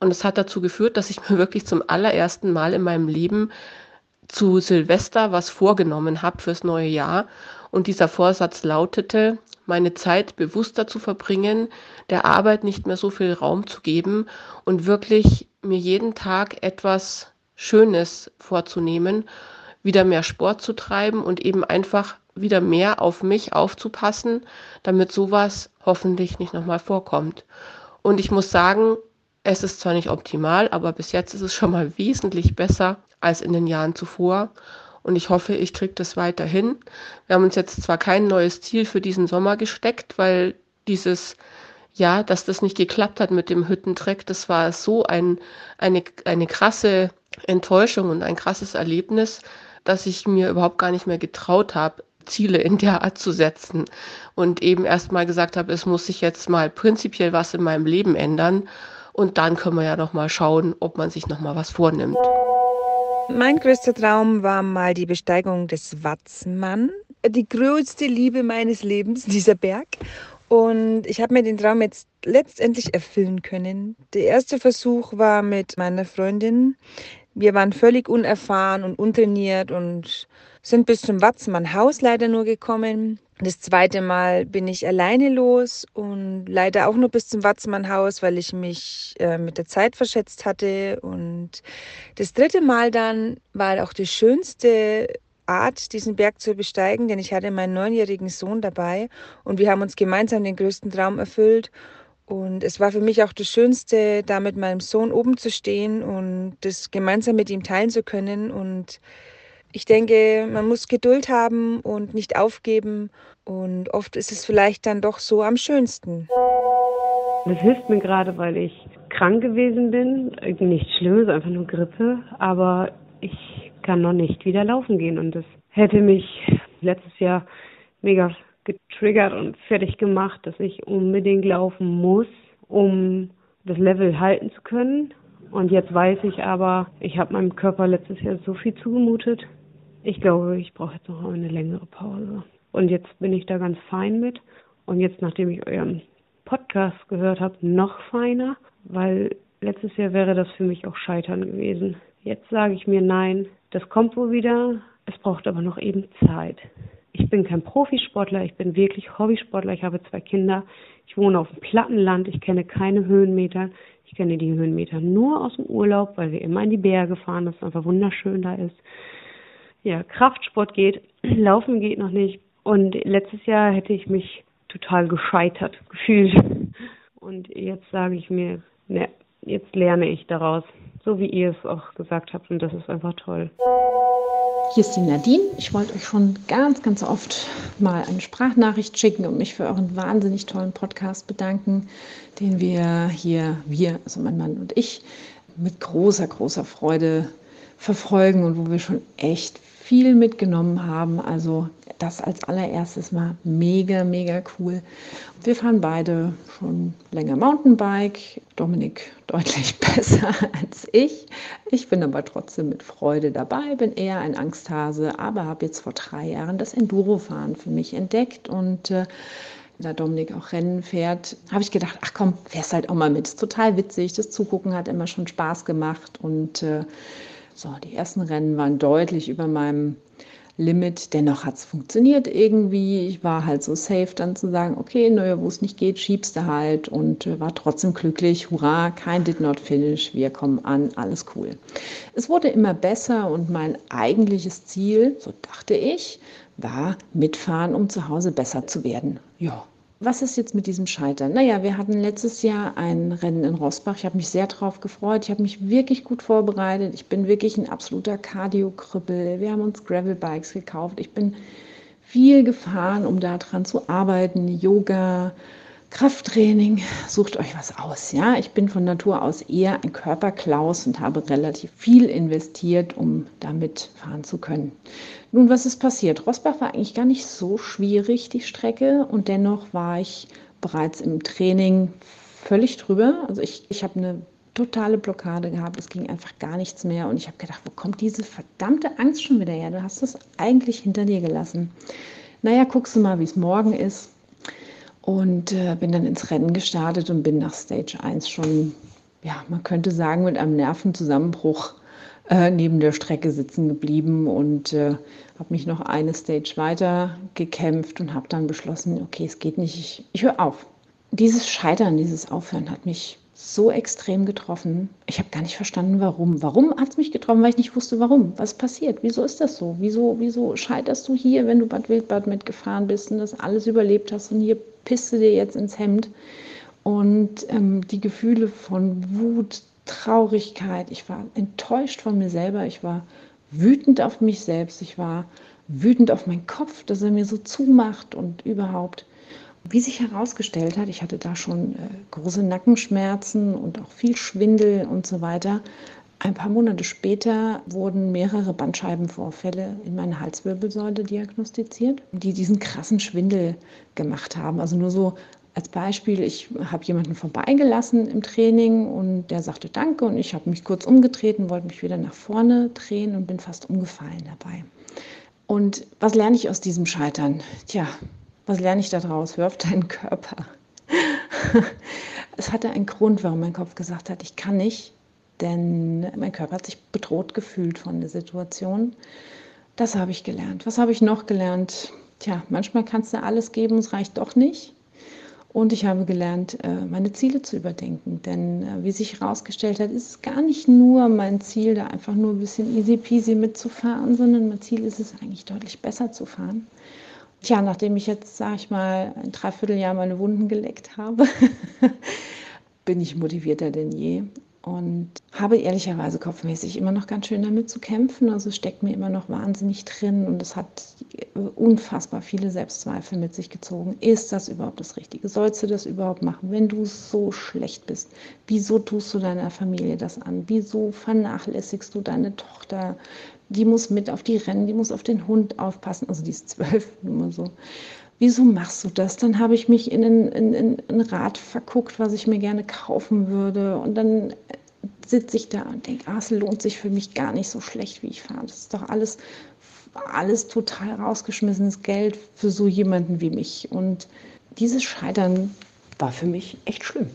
Und es hat dazu geführt, dass ich mir wirklich zum allerersten Mal in meinem Leben zu Silvester was vorgenommen habe fürs neue Jahr. Und dieser Vorsatz lautete, meine Zeit bewusster zu verbringen, der Arbeit nicht mehr so viel Raum zu geben und wirklich mir jeden Tag etwas Schönes vorzunehmen, wieder mehr Sport zu treiben und eben einfach wieder mehr auf mich aufzupassen, damit sowas hoffentlich nicht nochmal vorkommt. Und ich muss sagen, es ist zwar nicht optimal, aber bis jetzt ist es schon mal wesentlich besser als in den Jahren zuvor. Und ich hoffe, ich kriege das weiterhin. Wir haben uns jetzt zwar kein neues Ziel für diesen Sommer gesteckt, weil dieses ja, dass das nicht geklappt hat mit dem Hüttentreck, das war so ein, eine, eine krasse Enttäuschung und ein krasses Erlebnis, dass ich mir überhaupt gar nicht mehr getraut habe, Ziele in der Art zu setzen und eben erst mal gesagt habe, es muss sich jetzt mal prinzipiell was in meinem Leben ändern und dann können wir ja noch mal schauen, ob man sich noch mal was vornimmt. Mein größter Traum war mal die Besteigung des Watzmann, die größte Liebe meines Lebens, dieser Berg. Und ich habe mir den Traum jetzt letztendlich erfüllen können. Der erste Versuch war mit meiner Freundin. Wir waren völlig unerfahren und untrainiert und sind bis zum Watzmann Haus leider nur gekommen. Das zweite Mal bin ich alleine los und leider auch nur bis zum Watzmann Haus, weil ich mich äh, mit der Zeit verschätzt hatte. Und das dritte Mal dann war auch das schönste Art, diesen Berg zu besteigen, denn ich hatte meinen neunjährigen Sohn dabei und wir haben uns gemeinsam den größten Traum erfüllt. Und es war für mich auch das Schönste, da mit meinem Sohn oben zu stehen und das gemeinsam mit ihm teilen zu können. Und ich denke, man muss Geduld haben und nicht aufgeben. Und oft ist es vielleicht dann doch so am schönsten. Das hilft mir gerade, weil ich krank gewesen bin. Nichts Schlimmes, einfach nur Grippe. Aber ich kann noch nicht wieder laufen gehen. Und das hätte mich letztes Jahr mega getriggert und fertig gemacht, dass ich unbedingt laufen muss, um das Level halten zu können. Und jetzt weiß ich aber, ich habe meinem Körper letztes Jahr so viel zugemutet. Ich glaube, ich brauche jetzt noch eine längere Pause. Und jetzt bin ich da ganz fein mit. Und jetzt, nachdem ich euren Podcast gehört habe, noch feiner, weil letztes Jahr wäre das für mich auch Scheitern gewesen. Jetzt sage ich mir nein, das kommt wohl wieder. Es braucht aber noch eben Zeit. Ich bin kein Profisportler, ich bin wirklich Hobbysportler. Ich habe zwei Kinder. Ich wohne auf dem Plattenland. Ich kenne keine Höhenmeter. Ich kenne die Höhenmeter nur aus dem Urlaub, weil wir immer in die Berge fahren, dass es einfach wunderschön da ist. Ja, Kraftsport geht, Laufen geht noch nicht. Und letztes Jahr hätte ich mich total gescheitert gefühlt. Und jetzt sage ich mir, ne, jetzt lerne ich daraus so wie ihr es auch gesagt habt. Und das ist einfach toll. Hier ist die Nadine. Ich wollte euch schon ganz, ganz oft mal eine Sprachnachricht schicken und mich für euren wahnsinnig tollen Podcast bedanken, den wir hier, wir, also mein Mann und ich, mit großer, großer Freude verfolgen und wo wir schon echt viel mitgenommen haben. Also das als allererstes mal mega, mega cool. Wir fahren beide schon länger Mountainbike. Dominik deutlich besser als ich. Ich bin aber trotzdem mit Freude dabei, bin eher ein Angsthase, aber habe jetzt vor drei Jahren das Endurofahren für mich entdeckt und äh, da Dominik auch Rennen fährt, habe ich gedacht, ach komm, fährst halt auch mal mit. Ist total witzig. Das Zugucken hat immer schon Spaß gemacht und äh, so, die ersten Rennen waren deutlich über meinem Limit. Dennoch hat es funktioniert irgendwie. Ich war halt so safe, dann zu sagen, okay, naja, wo es nicht geht, schiebst du halt und äh, war trotzdem glücklich. Hurra, kein Did Not Finish, wir kommen an, alles cool. Es wurde immer besser und mein eigentliches Ziel, so dachte ich, war mitfahren, um zu Hause besser zu werden. Ja, was ist jetzt mit diesem Scheitern? Naja, wir hatten letztes Jahr ein Rennen in Rossbach. Ich habe mich sehr darauf gefreut. Ich habe mich wirklich gut vorbereitet. Ich bin wirklich ein absoluter Cardio-Krüppel. Wir haben uns Gravel-Bikes gekauft. Ich bin viel gefahren, um daran zu arbeiten. Yoga, Krafttraining, sucht euch was aus. Ja, ich bin von Natur aus eher ein Körperklaus und habe relativ viel investiert, um damit fahren zu können. Nun, was ist passiert? Rosbach war eigentlich gar nicht so schwierig, die Strecke, und dennoch war ich bereits im Training völlig drüber. Also ich, ich habe eine totale Blockade gehabt. Es ging einfach gar nichts mehr. Und ich habe gedacht, wo kommt diese verdammte Angst schon wieder her? Du hast es eigentlich hinter dir gelassen. Naja, guckst du mal, wie es morgen ist. Und äh, bin dann ins Rennen gestartet und bin nach Stage 1 schon, ja, man könnte sagen, mit einem Nervenzusammenbruch äh, neben der Strecke sitzen geblieben und äh, habe mich noch eine Stage weiter gekämpft und habe dann beschlossen, okay, es geht nicht, ich, ich höre auf. Dieses Scheitern, dieses Aufhören hat mich so extrem getroffen. Ich habe gar nicht verstanden, warum. Warum hat es mich getroffen? Weil ich nicht wusste, warum. Was passiert? Wieso ist das so? Wieso, wieso scheiterst du hier, wenn du Bad Wildbad mitgefahren bist und das alles überlebt hast und hier pisst du dir jetzt ins Hemd? Und ähm, die Gefühle von Wut, Traurigkeit, ich war enttäuscht von mir selber, ich war wütend auf mich selbst, ich war wütend auf meinen Kopf, dass er mir so zumacht und überhaupt. Wie sich herausgestellt hat, ich hatte da schon äh, große Nackenschmerzen und auch viel Schwindel und so weiter. Ein paar Monate später wurden mehrere Bandscheibenvorfälle in meiner Halswirbelsäule diagnostiziert, die diesen krassen Schwindel gemacht haben. Also nur so als Beispiel, ich habe jemanden vorbeigelassen im Training und der sagte Danke und ich habe mich kurz umgedreht und wollte mich wieder nach vorne drehen und bin fast umgefallen dabei. Und was lerne ich aus diesem Scheitern? Tja, was lerne ich daraus? Hör auf deinen Körper. es hatte einen Grund, warum mein Kopf gesagt hat, ich kann nicht, denn mein Körper hat sich bedroht gefühlt von der Situation. Das habe ich gelernt. Was habe ich noch gelernt? Tja, manchmal kannst du alles geben, es reicht doch nicht. Und ich habe gelernt, äh, meine Ziele zu überdenken. Denn äh, wie sich herausgestellt hat, ist es gar nicht nur mein Ziel, da einfach nur ein bisschen easy peasy mitzufahren, sondern mein Ziel ist es eigentlich deutlich besser zu fahren. Tja, nachdem ich jetzt, sage ich mal, ein Dreivierteljahr meine Wunden geleckt habe, bin ich motivierter denn je und habe ehrlicherweise kopfmäßig immer noch ganz schön damit zu kämpfen. Also steckt mir immer noch wahnsinnig drin und es hat unfassbar viele Selbstzweifel mit sich gezogen. Ist das überhaupt das Richtige? Sollst du das überhaupt machen, wenn du so schlecht bist? Wieso tust du deiner Familie das an? Wieso vernachlässigst du deine Tochter? Die muss mit auf die Rennen, die muss auf den Hund aufpassen. Also die ist zwölf, nur so wieso machst du das? Dann habe ich mich in ein, in, in ein Rad verguckt, was ich mir gerne kaufen würde. Und dann sitze ich da und denke, ah, es lohnt sich für mich gar nicht so schlecht, wie ich fahre. Das ist doch alles, alles total rausgeschmissenes Geld für so jemanden wie mich. Und dieses Scheitern war für mich echt schlimm.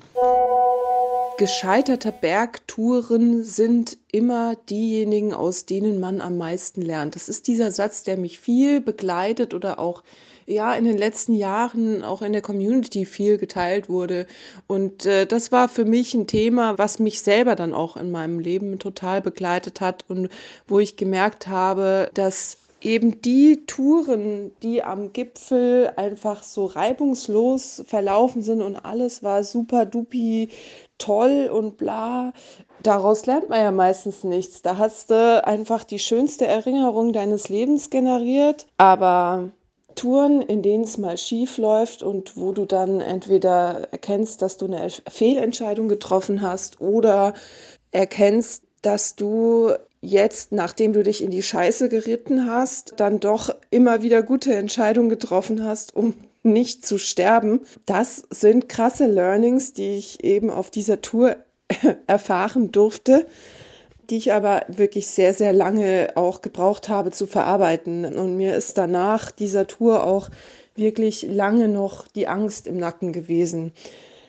Gescheiterte Bergtouren sind immer diejenigen, aus denen man am meisten lernt. Das ist dieser Satz, der mich viel begleitet oder auch ja in den letzten Jahren auch in der Community viel geteilt wurde. Und äh, das war für mich ein Thema, was mich selber dann auch in meinem Leben total begleitet hat und wo ich gemerkt habe, dass eben die Touren, die am Gipfel einfach so reibungslos verlaufen sind und alles war super dupi toll und bla. Daraus lernt man ja meistens nichts. Da hast du einfach die schönste Erinnerung deines Lebens generiert, aber Touren, in denen es mal schief läuft und wo du dann entweder erkennst, dass du eine Fehlentscheidung getroffen hast oder erkennst, dass du jetzt, nachdem du dich in die Scheiße geritten hast, dann doch immer wieder gute Entscheidungen getroffen hast, um nicht zu sterben. Das sind krasse Learnings, die ich eben auf dieser Tour erfahren durfte die ich aber wirklich sehr, sehr lange auch gebraucht habe zu verarbeiten. Und mir ist danach dieser Tour auch wirklich lange noch die Angst im Nacken gewesen.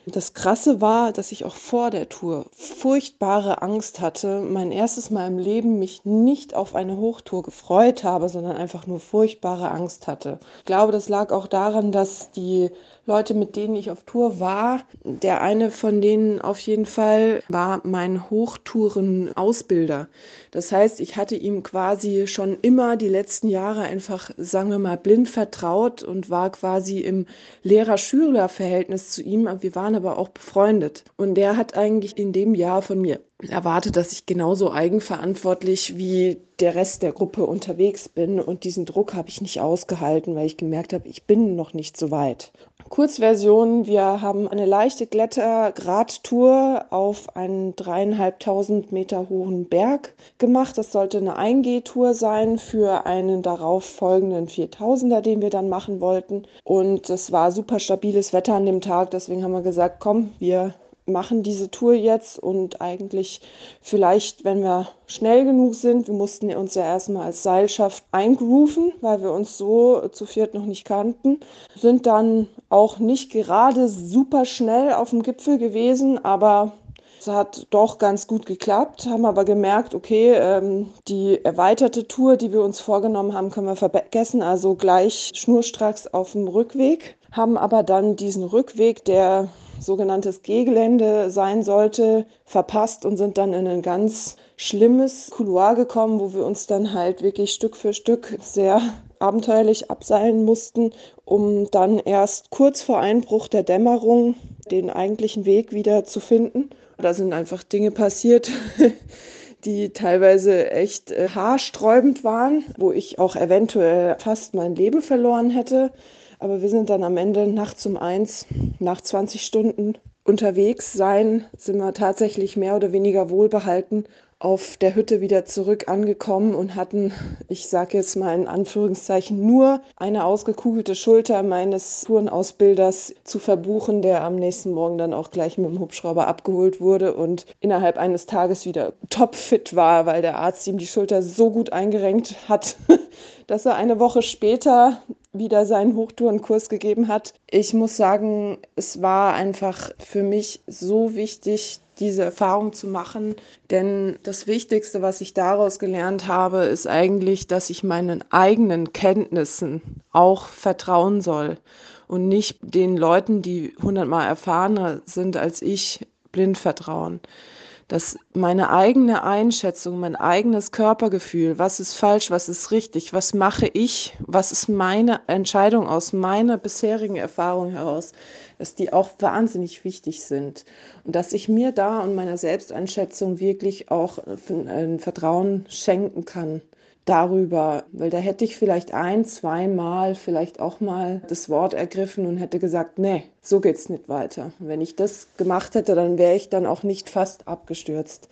Das Krasse war, dass ich auch vor der Tour furchtbare Angst hatte, mein erstes Mal im Leben mich nicht auf eine Hochtour gefreut habe, sondern einfach nur furchtbare Angst hatte. Ich glaube, das lag auch daran, dass die Leute, mit denen ich auf Tour war. Der eine von denen auf jeden Fall war mein Hochtouren-Ausbilder. Das heißt, ich hatte ihm quasi schon immer die letzten Jahre einfach, sagen wir mal, blind vertraut und war quasi im Lehrer-Schüler-Verhältnis zu ihm. Wir waren aber auch befreundet. Und der hat eigentlich in dem Jahr von mir erwartet, dass ich genauso eigenverantwortlich wie der Rest der Gruppe unterwegs bin. Und diesen Druck habe ich nicht ausgehalten, weil ich gemerkt habe, ich bin noch nicht so weit. Kurzversion, wir haben eine leichte Kletterradtour auf einen dreieinhalbtausend Meter hohen Berg gemacht. Das sollte eine Eingehtour sein für einen darauf folgenden 4000er, den wir dann machen wollten. Und es war super stabiles Wetter an dem Tag, deswegen haben wir gesagt, komm, wir machen diese Tour jetzt und eigentlich vielleicht, wenn wir schnell genug sind, wir mussten uns ja erstmal als Seilschaft eingrooven, weil wir uns so zu viert noch nicht kannten, sind dann auch nicht gerade super schnell auf dem Gipfel gewesen, aber es hat doch ganz gut geklappt, haben aber gemerkt, okay, ähm, die erweiterte Tour, die wir uns vorgenommen haben, können wir vergessen, also gleich schnurstracks auf dem Rückweg, haben aber dann diesen Rückweg, der sogenanntes G-Gelände sein sollte, verpasst und sind dann in ein ganz schlimmes Couloir gekommen, wo wir uns dann halt wirklich Stück für Stück sehr abenteuerlich abseilen mussten, um dann erst kurz vor Einbruch der Dämmerung den eigentlichen Weg wieder zu finden. Da sind einfach Dinge passiert, die teilweise echt äh, haarsträubend waren, wo ich auch eventuell fast mein Leben verloren hätte. Aber wir sind dann am Ende nachts um eins, nach 20 Stunden unterwegs sein, sind wir tatsächlich mehr oder weniger wohlbehalten auf der Hütte wieder zurück angekommen und hatten, ich sage jetzt mal in Anführungszeichen, nur eine ausgekugelte Schulter meines Tourenausbilders zu verbuchen, der am nächsten Morgen dann auch gleich mit dem Hubschrauber abgeholt wurde und innerhalb eines Tages wieder topfit war, weil der Arzt ihm die Schulter so gut eingerenkt hat, dass er eine Woche später wieder seinen Hochtourenkurs gegeben hat. Ich muss sagen, es war einfach für mich so wichtig, diese Erfahrung zu machen. Denn das Wichtigste, was ich daraus gelernt habe, ist eigentlich, dass ich meinen eigenen Kenntnissen auch vertrauen soll und nicht den Leuten, die hundertmal erfahrener sind als ich, blind vertrauen dass meine eigene Einschätzung, mein eigenes Körpergefühl, was ist falsch, was ist richtig, was mache ich, was ist meine Entscheidung aus meiner bisherigen Erfahrung heraus, dass die auch wahnsinnig wichtig sind und dass ich mir da und meiner Selbsteinschätzung wirklich auch ein Vertrauen schenken kann darüber, weil da hätte ich vielleicht ein, zweimal vielleicht auch mal das Wort ergriffen und hätte gesagt, nee, so geht's nicht weiter. wenn ich das gemacht hätte, dann wäre ich dann auch nicht fast abgestürzt.